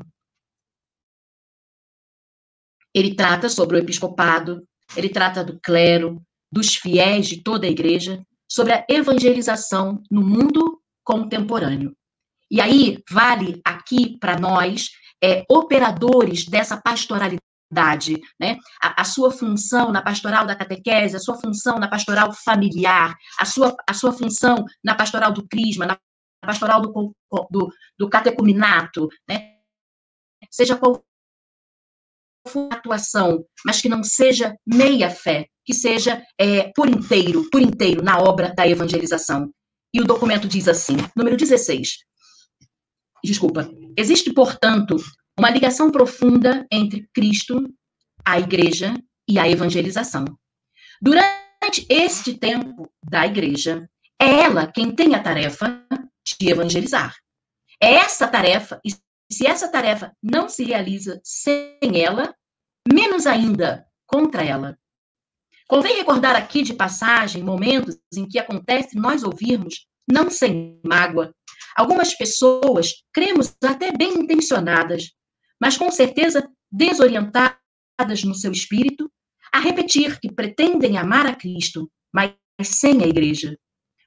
Ele trata sobre o episcopado, ele trata do clero, dos fiéis de toda a igreja, sobre a evangelização no mundo contemporâneo. E aí vale aqui para nós, é, operadores dessa pastoralidade né? A, a, sua função na pastoral da catequese, a sua função na pastoral familiar, a sua, a sua função na pastoral do crisma, na pastoral do, do, do catecuminato, né? seja qual for a atuação, mas que não seja meia fé, que seja é, por inteiro, por inteiro na obra da evangelização. E o documento diz assim, número 16. Desculpa. Existe, portanto, uma ligação profunda entre Cristo, a igreja e a evangelização. Durante este tempo da igreja, é ela quem tem a tarefa de evangelizar. É essa tarefa, e se essa tarefa não se realiza sem ela, menos ainda contra ela. Convém recordar aqui de passagem momentos em que acontece nós ouvirmos, não sem mágoa, algumas pessoas, cremos até bem intencionadas, mas com certeza desorientadas no seu espírito, a repetir que pretendem amar a Cristo, mas sem a igreja.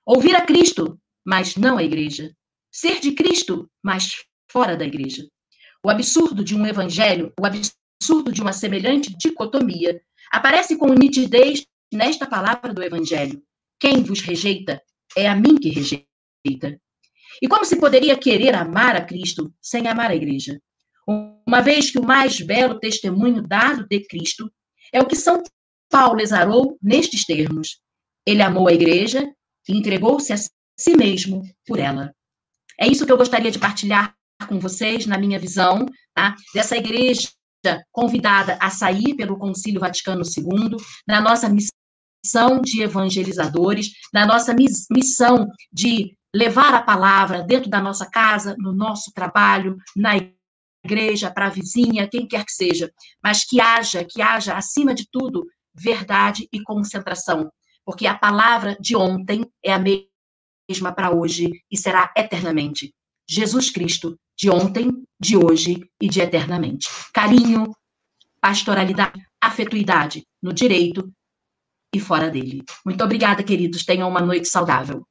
Ouvir a Cristo, mas não a igreja. Ser de Cristo, mas fora da igreja. O absurdo de um evangelho, o absurdo de uma semelhante dicotomia, aparece com nitidez nesta palavra do evangelho. Quem vos rejeita é a mim que rejeita. E como se poderia querer amar a Cristo sem amar a igreja? uma vez que o mais belo testemunho dado de Cristo é o que São Paulo exarou nestes termos. Ele amou a igreja e entregou-se a si mesmo por ela. É isso que eu gostaria de partilhar com vocês na minha visão, tá? dessa igreja convidada a sair pelo Concílio Vaticano II, na nossa missão de evangelizadores, na nossa missão de levar a palavra dentro da nossa casa, no nosso trabalho, na igreja, para a vizinha, quem quer que seja, mas que haja, que haja, acima de tudo, verdade e concentração, porque a palavra de ontem é a mesma para hoje e será eternamente. Jesus Cristo, de ontem, de hoje e de eternamente. Carinho, pastoralidade, afetuidade no direito e fora dele. Muito obrigada, queridos. Tenham uma noite saudável.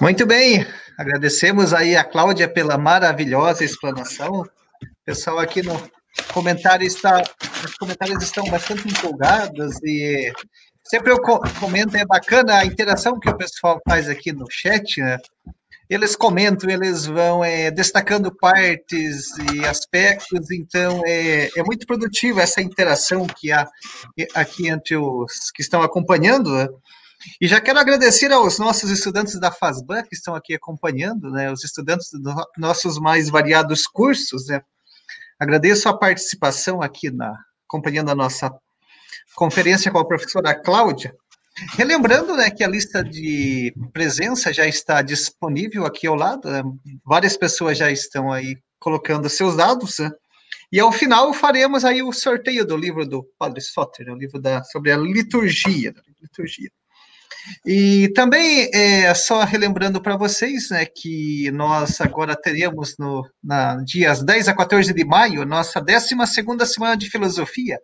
Muito bem. Agradecemos aí a Cláudia pela maravilhosa explanação. O pessoal aqui no comentário está, os comentários estão bastante empolgados e sempre eu comento, é bacana a interação que o pessoal faz aqui no chat, né? Eles comentam, eles vão é, destacando partes e aspectos, então é, é muito produtiva essa interação que há aqui entre os que estão acompanhando. Né? E já quero agradecer aos nossos estudantes da FASBAN que estão aqui acompanhando, né, os estudantes dos nossos mais variados cursos, né. Agradeço a participação aqui na acompanhando a nossa conferência com a professora Cláudia. Relembrando, né, que a lista de presença já está disponível aqui ao lado, né, várias pessoas já estão aí colocando seus dados, né, e ao final faremos aí o sorteio do livro do Padre Soter, né, o livro da, sobre a liturgia, liturgia. E também, é, só relembrando para vocês, né, que nós agora teremos no na, dias 10 a 14 de maio, nossa 12 semana de filosofia,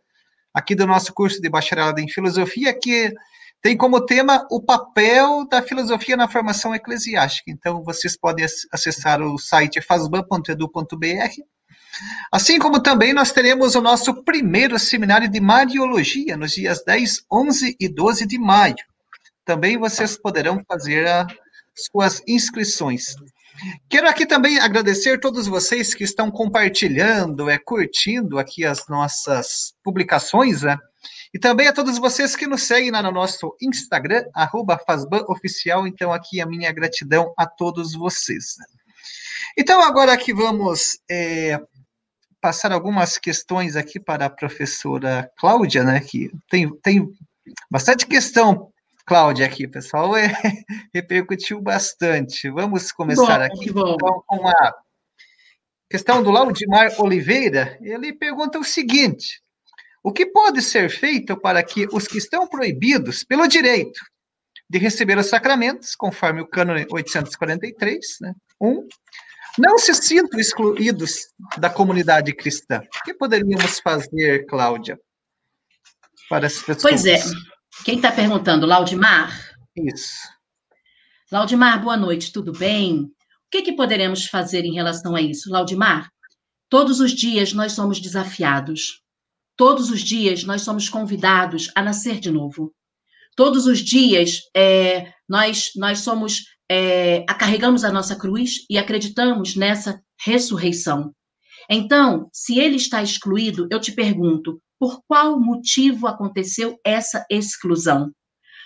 aqui do nosso curso de bacharelado em filosofia, que tem como tema o papel da filosofia na formação eclesiástica. Então, vocês podem acessar o site fasban.edu.br. Assim como também nós teremos o nosso primeiro seminário de Mariologia nos dias 10, 11 e 12 de maio também vocês poderão fazer as suas inscrições. Quero aqui também agradecer todos vocês que estão compartilhando, é, curtindo aqui as nossas publicações, né? E também a todos vocês que nos seguem lá no nosso Instagram, arroba Oficial. Então, aqui a minha gratidão a todos vocês. Então, agora aqui vamos é, passar algumas questões aqui para a professora Cláudia, né? Que tem, tem bastante questão Cláudia aqui, pessoal, é, repercutiu bastante. Vamos começar bom, aqui então, com a questão do Laudimar Oliveira. Ele pergunta o seguinte: o que pode ser feito para que os que estão proibidos pelo direito de receber os sacramentos, conforme o cânone 843, né, um, não se sintam excluídos da comunidade cristã? O que poderíamos fazer, Cláudia, para as pessoas? Pois é. Quem está perguntando? Laudimar? Isso. Laudimar, boa noite, tudo bem? O que, que poderemos fazer em relação a isso? Laudimar, todos os dias nós somos desafiados. Todos os dias nós somos convidados a nascer de novo. Todos os dias é, nós, nós somos, é, carregamos a nossa cruz e acreditamos nessa ressurreição. Então, se ele está excluído, eu te pergunto, por qual motivo aconteceu essa exclusão.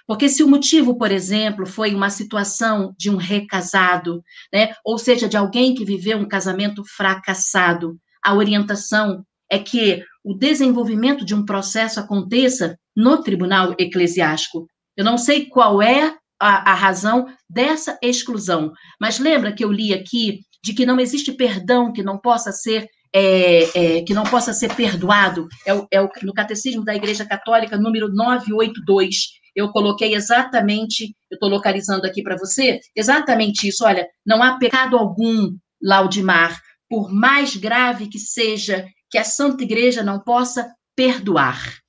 Porque se o motivo, por exemplo, foi uma situação de um recasado, né, ou seja, de alguém que viveu um casamento fracassado, a orientação é que o desenvolvimento de um processo aconteça no tribunal eclesiástico. Eu não sei qual é a, a razão dessa exclusão, mas lembra que eu li aqui de que não existe perdão que não possa ser é, é, que não possa ser perdoado, é, o, é o, no Catecismo da Igreja Católica, número 982. Eu coloquei exatamente, eu estou localizando aqui para você, exatamente isso. Olha, não há pecado algum, Laudimar, por mais grave que seja, que a Santa Igreja não possa perdoar.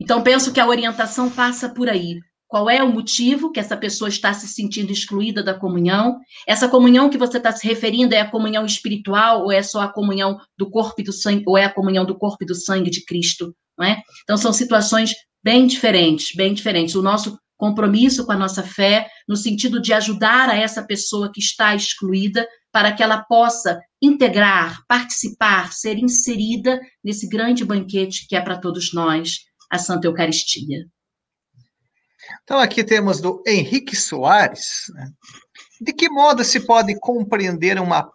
Então, penso que a orientação passa por aí. Qual é o motivo que essa pessoa está se sentindo excluída da comunhão? Essa comunhão que você está se referindo é a comunhão espiritual ou é só a comunhão do corpo e do sangue ou é a comunhão do corpo e do sangue de Cristo, não é? Então são situações bem diferentes, bem diferentes. O nosso compromisso com a nossa fé no sentido de ajudar a essa pessoa que está excluída para que ela possa integrar, participar, ser inserida nesse grande banquete que é para todos nós, a Santa Eucaristia. Então, aqui temos do Henrique Soares. Né? De que modo se pode compreender uma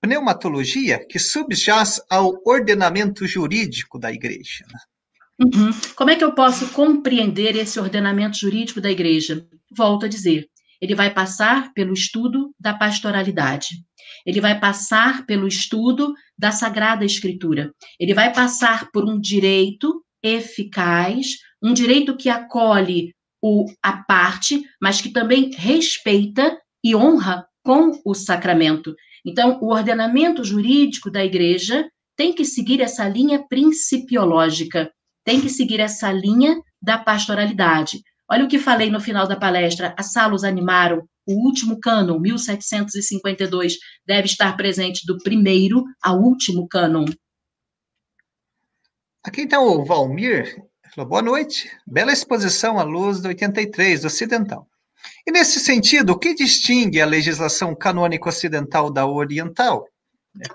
pneumatologia que subjaz ao ordenamento jurídico da igreja? Né? Uhum. Como é que eu posso compreender esse ordenamento jurídico da igreja? Volto a dizer, ele vai passar pelo estudo da pastoralidade. Ele vai passar pelo estudo da Sagrada Escritura. Ele vai passar por um direito eficaz, um direito que acolhe o, a parte, mas que também respeita e honra com o sacramento. Então, o ordenamento jurídico da igreja tem que seguir essa linha principiológica, tem que seguir essa linha da pastoralidade. Olha o que falei no final da palestra, a Salos animaram o último cânon, 1752, deve estar presente do primeiro ao último cânon. Aqui então o Valmir falou, boa noite, bela exposição à luz do 83, do ocidental. E nesse sentido, o que distingue a legislação canônica ocidental da oriental?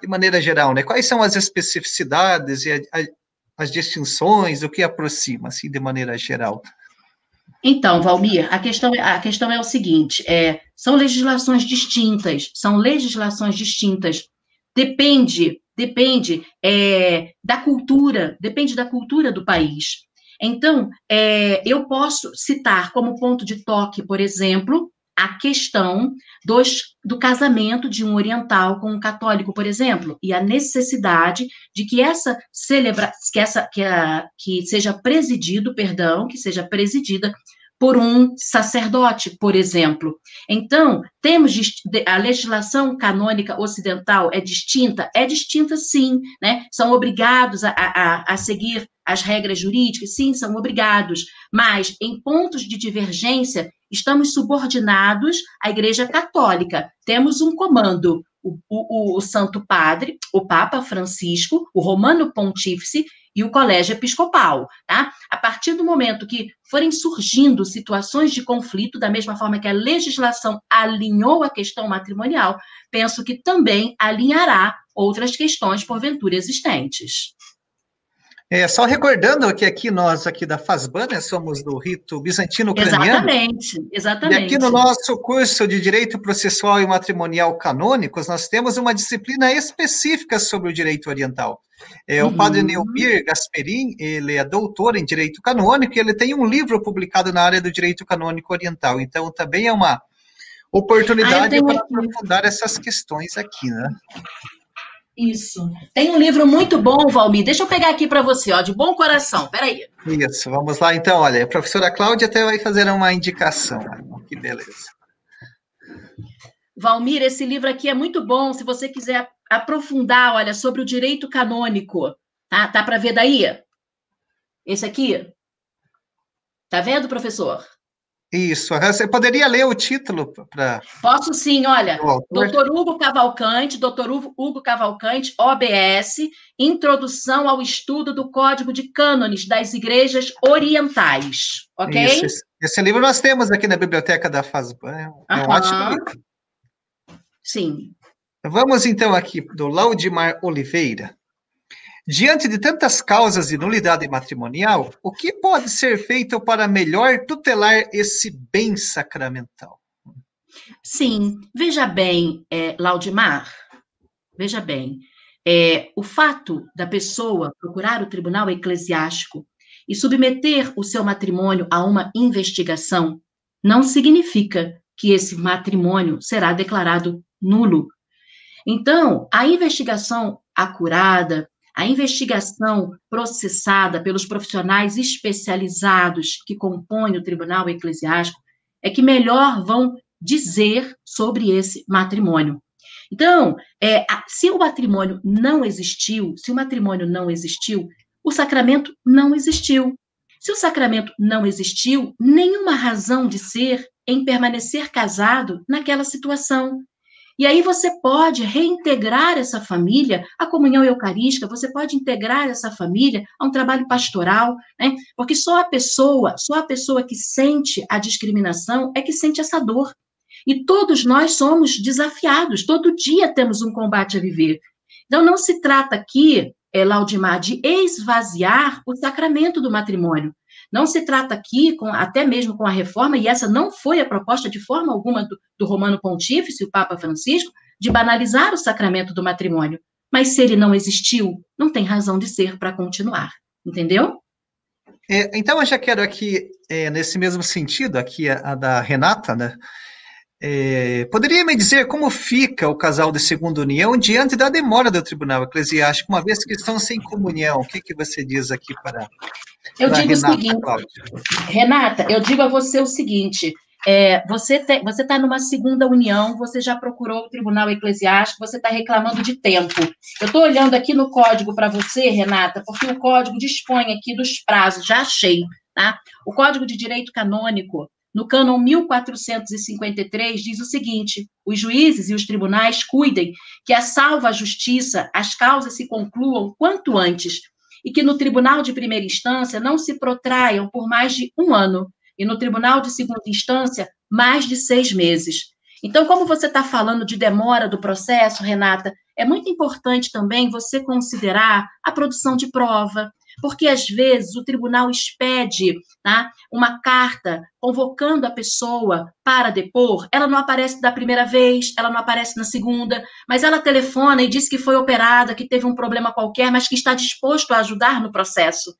De maneira geral, né? Quais são as especificidades e a, a, as distinções, o que aproxima, assim, de maneira geral? Então, Valmir, a questão, é, a questão é o seguinte: é, são legislações distintas, são legislações distintas. Depende, depende é, da cultura, depende da cultura do país. Então, é, eu posso citar como ponto de toque, por exemplo, a questão dos, do casamento de um oriental com um católico, por exemplo, e a necessidade de que essa celebra que essa que, a, que seja presidido, perdão, que seja presidida por um sacerdote, por exemplo. Então, temos a legislação canônica ocidental é distinta? É distinta, sim, né? São obrigados a, a, a seguir as regras jurídicas? Sim, são obrigados, mas em pontos de divergência, estamos subordinados à Igreja Católica. Temos um comando, o, o, o Santo Padre, o Papa Francisco, o Romano Pontífice e o colégio episcopal, tá? A partir do momento que forem surgindo situações de conflito, da mesma forma que a legislação alinhou a questão matrimonial, penso que também alinhará outras questões porventura existentes. É, só recordando que aqui nós, aqui da FASBAN, né, somos do rito bizantino-ucraniano. Exatamente, exatamente. E aqui no nosso curso de Direito Processual e Matrimonial Canônicos, nós temos uma disciplina específica sobre o direito oriental. É, uhum. O padre Neumir Gasperin, ele é doutor em Direito Canônico e ele tem um livro publicado na área do Direito Canônico Oriental. Então, também é uma oportunidade ah, para aprofundar essas questões aqui, né? Isso. Tem um livro muito bom, Valmir. Deixa eu pegar aqui para você, ó, de bom coração. Peraí. Isso, vamos lá então. Olha, a professora Cláudia até vai fazer uma indicação. Que beleza. Valmir, esse livro aqui é muito bom. Se você quiser aprofundar, olha, sobre o direito canônico, tá? Tá para ver daí? Esse aqui? Tá vendo, professor? Isso. Você poderia ler o título para. Posso sim, olha. Doutor Hugo Cavalcante, doutor Hugo Cavalcante, OBS, Introdução ao Estudo do Código de Cânones das Igrejas Orientais. Ok? Isso, esse, esse livro nós temos aqui na biblioteca da FASBAN. É um ótimo livro. Sim. Vamos então aqui do Laudimar Oliveira. Diante de tantas causas de nulidade matrimonial, o que pode ser feito para melhor tutelar esse bem sacramental? Sim, veja bem, é, Laudimar, veja bem, é, o fato da pessoa procurar o tribunal eclesiástico e submeter o seu matrimônio a uma investigação não significa que esse matrimônio será declarado nulo. Então, a investigação acurada, a investigação processada pelos profissionais especializados que compõem o Tribunal Eclesiástico é que melhor vão dizer sobre esse matrimônio. Então, é, se o matrimônio não existiu, se o matrimônio não existiu, o sacramento não existiu. Se o sacramento não existiu, nenhuma razão de ser em permanecer casado naquela situação. E aí você pode reintegrar essa família à comunhão eucarística, você pode integrar essa família a um trabalho pastoral, né? Porque só a pessoa, só a pessoa que sente a discriminação é que sente essa dor. E todos nós somos desafiados, todo dia temos um combate a viver. Então não se trata aqui, é, Laudimar, de esvaziar o sacramento do matrimônio, não se trata aqui, com, até mesmo com a reforma, e essa não foi a proposta de forma alguma do, do Romano Pontífice, o Papa Francisco, de banalizar o sacramento do matrimônio. Mas se ele não existiu, não tem razão de ser para continuar. Entendeu? É, então, eu já quero aqui, é, nesse mesmo sentido, aqui a, a da Renata, né? É, poderia me dizer como fica o casal de segunda união diante da demora do tribunal eclesiástico, uma vez que estão sem comunhão? O que, que você diz aqui para. Eu digo Renata, o seguinte, Cláudia? Renata, eu digo a você o seguinte: é, você está numa segunda união, você já procurou o tribunal eclesiástico, você está reclamando de tempo. Eu estou olhando aqui no código para você, Renata, porque o código dispõe aqui dos prazos, já achei, tá? O código de direito canônico no cânon 1453, diz o seguinte: os juízes e os tribunais cuidem que a salva a justiça, as causas se concluam quanto antes, e que no tribunal de primeira instância não se protraiam por mais de um ano, e no tribunal de segunda instância, mais de seis meses. Então, como você está falando de demora do processo, Renata, é muito importante também você considerar a produção de prova, porque às vezes o tribunal expede tá, uma carta convocando a pessoa para depor, ela não aparece da primeira vez, ela não aparece na segunda, mas ela telefona e diz que foi operada, que teve um problema qualquer, mas que está disposto a ajudar no processo.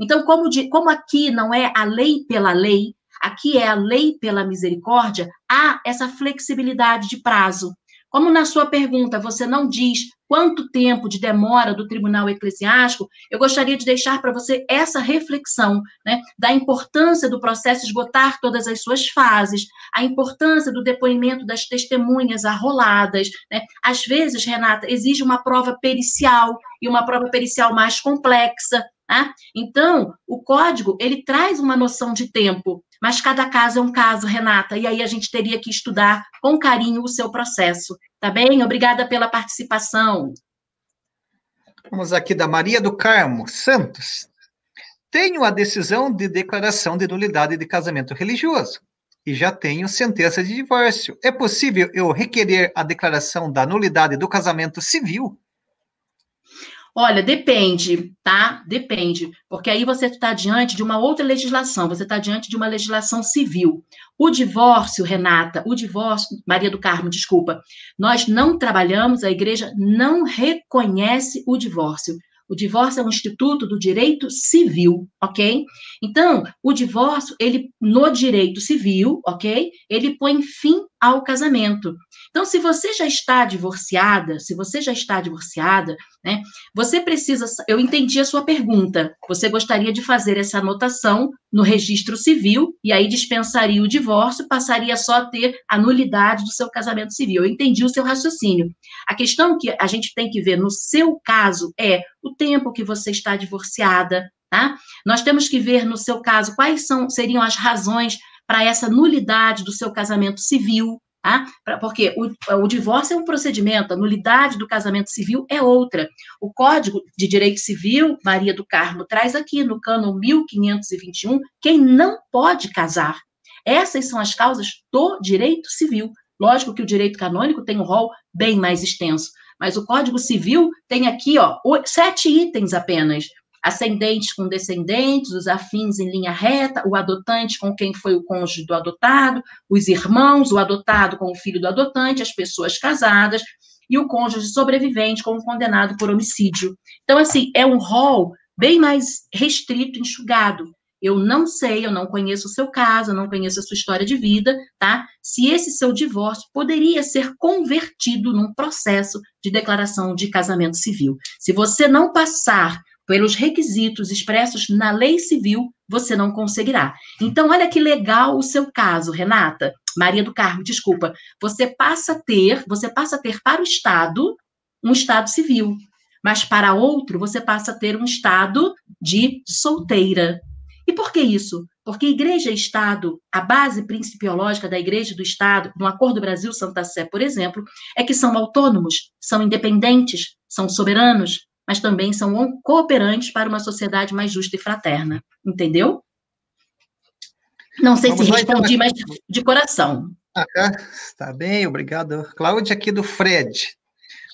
Então, como, de, como aqui não é a lei pela lei, aqui é a lei pela misericórdia, há essa flexibilidade de prazo. Como na sua pergunta você não diz quanto tempo de demora do tribunal eclesiástico, eu gostaria de deixar para você essa reflexão né, da importância do processo esgotar todas as suas fases, a importância do depoimento das testemunhas arroladas. Né? Às vezes, Renata, exige uma prova pericial e uma prova pericial mais complexa. Né? Então, o código ele traz uma noção de tempo, mas cada caso é um caso, Renata, e aí a gente teria que estudar com carinho o seu processo. Tá bem? Obrigada pela participação. Vamos aqui da Maria do Carmo Santos. Tenho a decisão de declaração de nulidade de casamento religioso e já tenho sentença de divórcio. É possível eu requerer a declaração da nulidade do casamento civil? Olha, depende, tá? Depende, porque aí você está diante de uma outra legislação, você está diante de uma legislação civil. O divórcio, Renata, o divórcio, Maria do Carmo, desculpa, nós não trabalhamos, a igreja não reconhece o divórcio. O divórcio é um instituto do direito civil, ok? Então, o divórcio, ele, no direito civil, ok? Ele põe fim ao casamento. Então, se você já está divorciada, se você já está divorciada, né, você precisa. Eu entendi a sua pergunta. Você gostaria de fazer essa anotação no registro civil e aí dispensaria o divórcio, passaria só a ter a nulidade do seu casamento civil. Eu entendi o seu raciocínio. A questão que a gente tem que ver no seu caso é o tempo que você está divorciada, tá? Nós temos que ver no seu caso quais são seriam as razões para essa nulidade do seu casamento civil, tá? Porque o, o, divórcio é um procedimento, a nulidade do casamento civil é outra. O Código de Direito Civil, Maria do Carmo, traz aqui no cano 1521 quem não pode casar. Essas são as causas do direito civil. Lógico que o direito canônico tem um rol bem mais extenso, mas o Código Civil tem aqui, ó, sete itens apenas ascendentes com descendentes, os afins em linha reta, o adotante com quem foi o cônjuge do adotado, os irmãos, o adotado com o filho do adotante, as pessoas casadas e o cônjuge sobrevivente com o condenado por homicídio. Então, assim, é um rol bem mais restrito, enxugado. Eu não sei, eu não conheço o seu caso, eu não conheço a sua história de vida, tá? Se esse seu divórcio poderia ser convertido num processo de declaração de casamento civil. Se você não passar pelos requisitos expressos na lei civil, você não conseguirá. Então, olha que legal o seu caso, Renata. Maria do Carmo, desculpa. Você passa a ter, você passa a ter para o Estado um Estado civil, mas para outro você passa a ter um estado de solteira. E por que isso? Porque igreja e Estado, a base principiológica da igreja e do Estado, no Acordo Brasil-Santa Sé, por exemplo, é que são autônomos, são independentes, são soberanos, mas também são cooperantes para uma sociedade mais justa e fraterna. Entendeu? Não sei Vamos se então, respondi, então. mas de coração. Está bem, obrigado. Cláudia, aqui do Fred.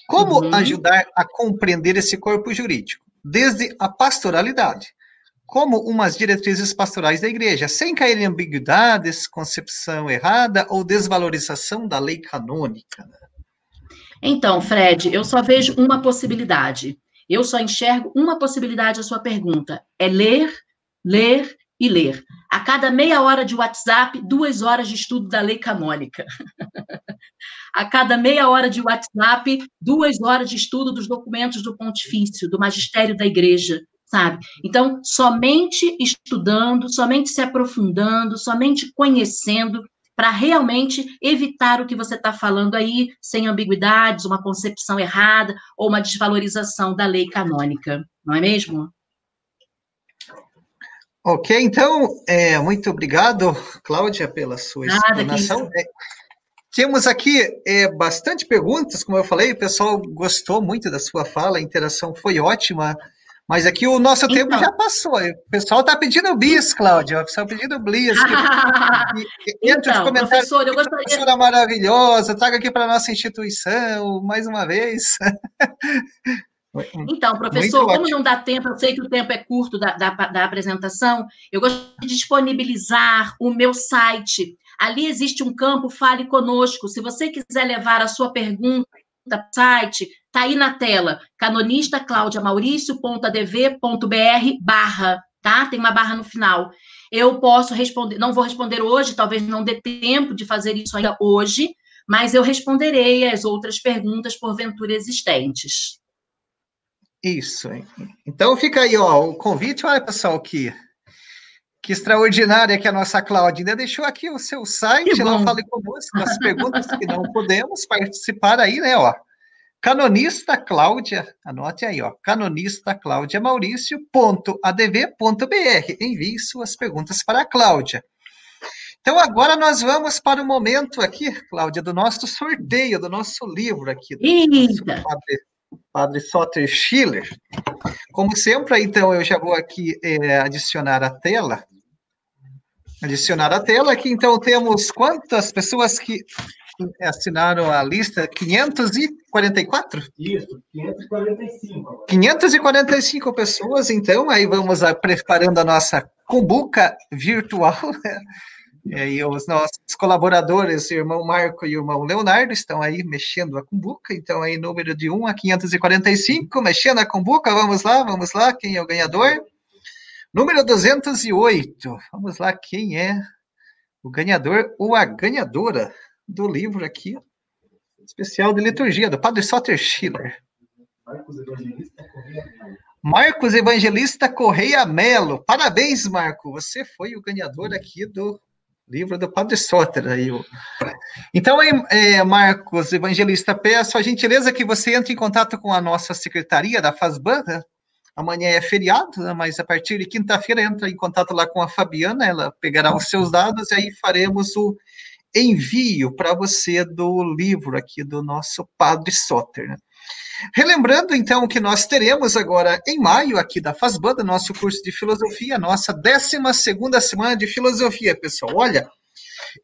Como uhum. ajudar a compreender esse corpo jurídico? Desde a pastoralidade, como umas diretrizes pastorais da igreja, sem cair em ambiguidades, concepção errada ou desvalorização da lei canônica. Então, Fred, eu só vejo uma possibilidade. Eu só enxergo uma possibilidade à sua pergunta: é ler, ler e ler. A cada meia hora de WhatsApp, duas horas de estudo da lei canônica. a cada meia hora de WhatsApp, duas horas de estudo dos documentos do pontifício, do magistério da igreja, sabe? Então, somente estudando, somente se aprofundando, somente conhecendo, para realmente evitar o que você está falando aí, sem ambiguidades, uma concepção errada ou uma desvalorização da lei canônica, não é mesmo? Ok, então, é, muito obrigado, Cláudia, pela sua Nada, explanação. É, temos aqui é, bastante perguntas, como eu falei, o pessoal gostou muito da sua fala, a interação foi ótima. Mas aqui o nosso então. tempo já passou. O pessoal está pedindo bis, Cláudia. O pessoal pedindo bis. Entre então, os comentários. Professor, eu gostaria... Professora maravilhosa, traga aqui para a nossa instituição, mais uma vez. Então, professor, como não dá tempo, eu sei que o tempo é curto da, da, da apresentação, eu gostaria de disponibilizar o meu site. Ali existe um campo Fale Conosco. Se você quiser levar a sua pergunta site, Está aí na tela, canonista Cláudia Maurício.adv.br barra, tá? Tem uma barra no final. Eu posso responder, não vou responder hoje, talvez não dê tempo de fazer isso ainda hoje, mas eu responderei as outras perguntas porventura existentes. Isso. Então fica aí, ó, o convite, olha pessoal, que que extraordinária que a nossa Cláudia ainda deixou aqui o seu site, não fale conosco, as perguntas que não podemos participar aí, né, ó. Canonista Cláudia, anote aí, ó, canonista Cláudia Maurício.adv.br. Envie suas perguntas para a Cláudia. Então, agora nós vamos para o momento aqui, Cláudia, do nosso sorteio, do nosso livro aqui, do padre, padre Soter Schiller. Como sempre, então, eu já vou aqui é, adicionar a tela. Adicionar a tela aqui, então, temos quantas pessoas que assinaram a lista 544? Isso, 545. 545 pessoas, então, aí vamos a, preparando a nossa cumbuca virtual. Né? E os nossos colaboradores, o irmão Marco e o irmão Leonardo, estão aí mexendo a cumbuca. Então, aí, número de 1 a 545, mexendo a cumbuca. Vamos lá, vamos lá, quem é o ganhador? Número 208. Vamos lá, quem é o ganhador ou a ganhadora? do livro aqui, especial de liturgia, do Padre Soter Schiller. Marcos Evangelista Correia Melo. Parabéns, Marco. Você foi o ganhador aqui do livro do Padre Soter. Aí, Então, é, Marcos Evangelista, peço a gentileza que você entre em contato com a nossa secretaria da FASBAN. Amanhã é feriado, né? mas a partir de quinta-feira entra em contato lá com a Fabiana, ela pegará os seus dados e aí faremos o envio para você do livro aqui do nosso Padre Soter. Né? Relembrando, então, que nós teremos agora em maio, aqui da Fazbanda, nosso curso de filosofia, nossa 12 semana de filosofia, pessoal. Olha,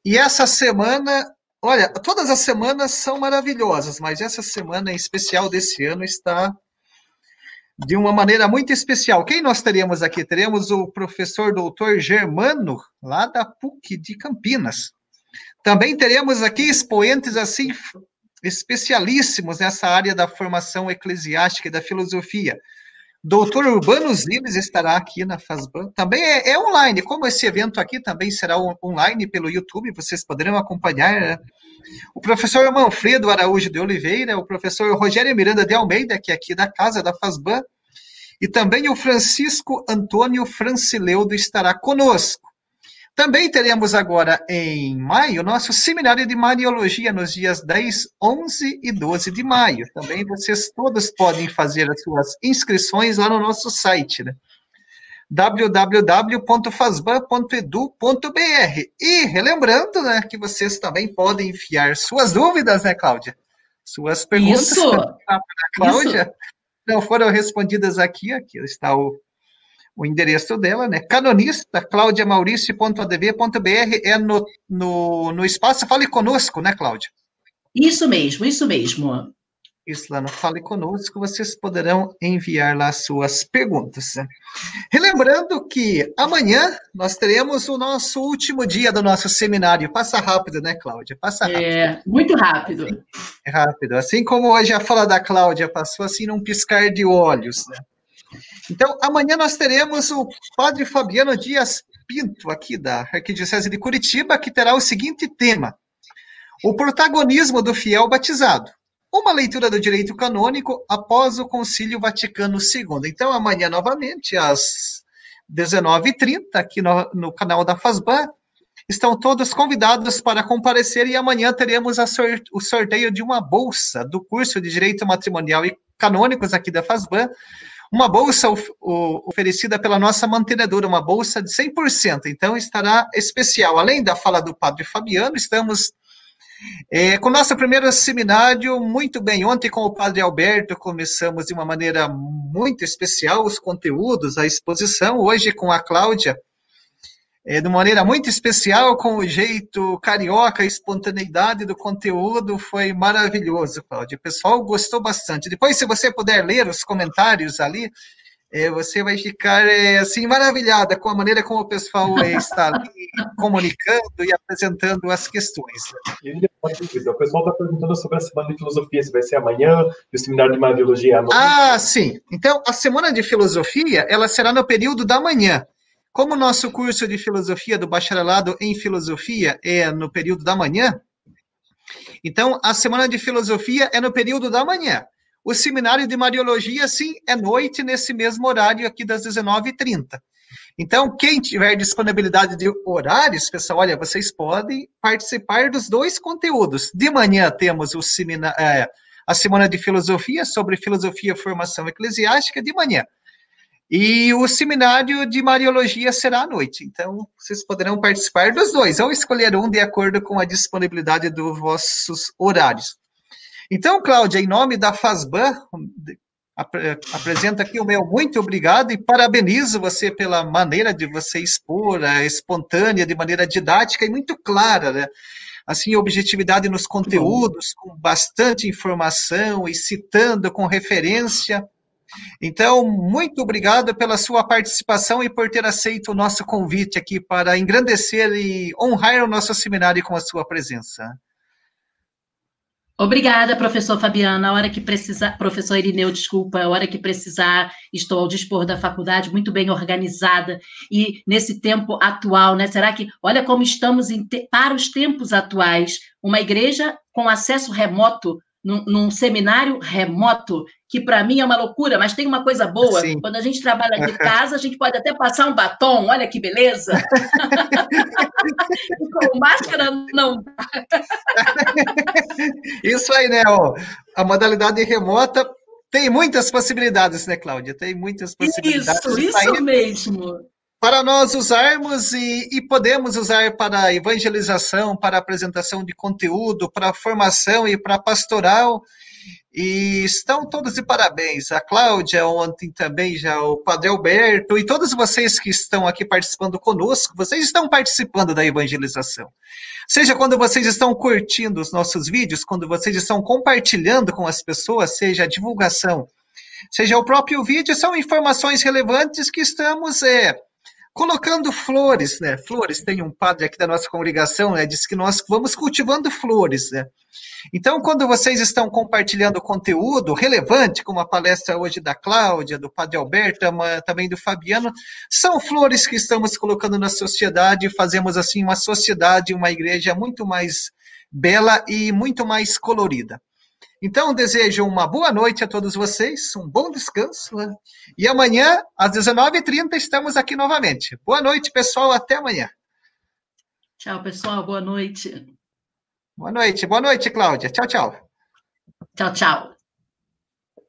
e essa semana, olha, todas as semanas são maravilhosas, mas essa semana em especial desse ano está de uma maneira muito especial. Quem nós teremos aqui? Teremos o professor doutor Germano, lá da PUC de Campinas. Também teremos aqui expoentes assim especialíssimos nessa área da formação eclesiástica e da filosofia. Doutor Urbano Ziles estará aqui na FASBAN. Também é, é, online, como esse evento aqui também será online pelo YouTube, vocês poderão acompanhar. O professor Manfredo Araújo de Oliveira, o professor Rogério Miranda de Almeida, que é aqui da casa da FASBAN, e também o Francisco Antônio Francileudo estará conosco. Também teremos agora em maio nosso seminário de Mariologia nos dias 10, 11 e 12 de maio. Também vocês todos podem fazer as suas inscrições lá no nosso site, né? www.fasban.edu.br. E relembrando, né, que vocês também podem enviar suas dúvidas, né, Cláudia? Suas perguntas para a Cláudia Isso. não foram respondidas aqui, aqui está o o endereço dela, né? Canonista, claudiamauricio.adv.br, é no, no, no espaço Fale Conosco, né, Cláudia? Isso mesmo, isso mesmo. Isso lá no Fale Conosco, vocês poderão enviar lá suas perguntas. Relembrando que amanhã nós teremos o nosso último dia do nosso seminário. Passa rápido, né, Cláudia? Passa rápido. É, muito rápido. É rápido. Assim como hoje a fala da Cláudia passou assim num piscar de olhos, né? Então, amanhã nós teremos o Padre Fabiano Dias Pinto, aqui da Arquidiocese de Curitiba, que terá o seguinte tema: O protagonismo do fiel batizado. Uma leitura do direito canônico após o Concílio Vaticano II. Então, amanhã, novamente, às 19h30, aqui no, no canal da FASBAN, estão todos convidados para comparecer e amanhã teremos o sorteio de uma bolsa do curso de Direito Matrimonial e Canônicos aqui da FASBAN, uma bolsa oferecida pela nossa mantenedora, uma bolsa de 100%. Então, estará especial. Além da fala do Padre Fabiano, estamos é, com o nosso primeiro seminário, muito bem. Ontem, com o Padre Alberto, começamos de uma maneira muito especial os conteúdos, a exposição. Hoje, com a Cláudia, é, de uma maneira muito especial, com o jeito carioca, a espontaneidade do conteúdo, foi maravilhoso, Cláudia. O pessoal gostou bastante. Depois, se você puder ler os comentários ali, você vai ficar é, assim maravilhada com a maneira como o pessoal é, está ali, comunicando e apresentando as questões. O pessoal está perguntando sobre a semana de filosofia, se vai ser amanhã, e o seminário de Mariologia à noite. Ah, sim. Então, a semana de filosofia, ela será no período da manhã. Como o nosso curso de filosofia do bacharelado em filosofia é no período da manhã, então a semana de filosofia é no período da manhã. O seminário de Mariologia, sim, é noite, nesse mesmo horário aqui das 19h30. Então, quem tiver disponibilidade de horários, pessoal, olha, vocês podem participar dos dois conteúdos. De manhã temos o seminário, é, a Semana de Filosofia, sobre Filosofia e Formação Eclesiástica, de manhã. E o seminário de Mariologia será à noite. Então, vocês poderão participar dos dois, ou escolher um de acordo com a disponibilidade dos vossos horários. Então, Cláudia, em nome da FASBAN, apresenta aqui o meu muito obrigado e parabenizo você pela maneira de você expor, a espontânea, de maneira didática e muito clara, né? Assim, objetividade nos conteúdos, com bastante informação e citando com referência então, muito obrigado pela sua participação e por ter aceito o nosso convite aqui para engrandecer e honrar o nosso seminário com a sua presença. Obrigada, professor Fabiano. A hora que precisar, professor Irineu, desculpa, a hora que precisar, estou ao dispor da faculdade, muito bem organizada. E nesse tempo atual, né? Será que, olha como estamos te, para os tempos atuais, uma igreja com acesso remoto num, num seminário remoto, que para mim é uma loucura, mas tem uma coisa boa. Sim. Quando a gente trabalha de casa, a gente pode até passar um batom, olha que beleza. com máscara não Isso aí, né? Ó, a modalidade remota tem muitas possibilidades, né, Cláudia? Tem muitas possibilidades. Isso, isso mesmo para nós usarmos e, e, podemos usar para evangelização, para apresentação de conteúdo, para formação e para pastoral. E estão todos de parabéns. A Cláudia, ontem também já o Padre Alberto e todos vocês que estão aqui participando conosco, vocês estão participando da evangelização. Seja quando vocês estão curtindo os nossos vídeos, quando vocês estão compartilhando com as pessoas, seja a divulgação, seja o próprio vídeo, são informações relevantes que estamos é, colocando flores, né? Flores, tem um padre aqui da nossa congregação, né? Diz que nós vamos cultivando flores, né? Então, quando vocês estão compartilhando conteúdo relevante, como a palestra hoje da Cláudia, do Padre Alberto, também do Fabiano, são flores que estamos colocando na sociedade fazemos assim uma sociedade, uma igreja muito mais bela e muito mais colorida. Então, desejo uma boa noite a todos vocês, um bom descanso. Né? E amanhã, às 19h30, estamos aqui novamente. Boa noite, pessoal. Até amanhã. Tchau, pessoal. Boa noite. Boa noite. Boa noite, Cláudia. Tchau, tchau. Tchau, tchau.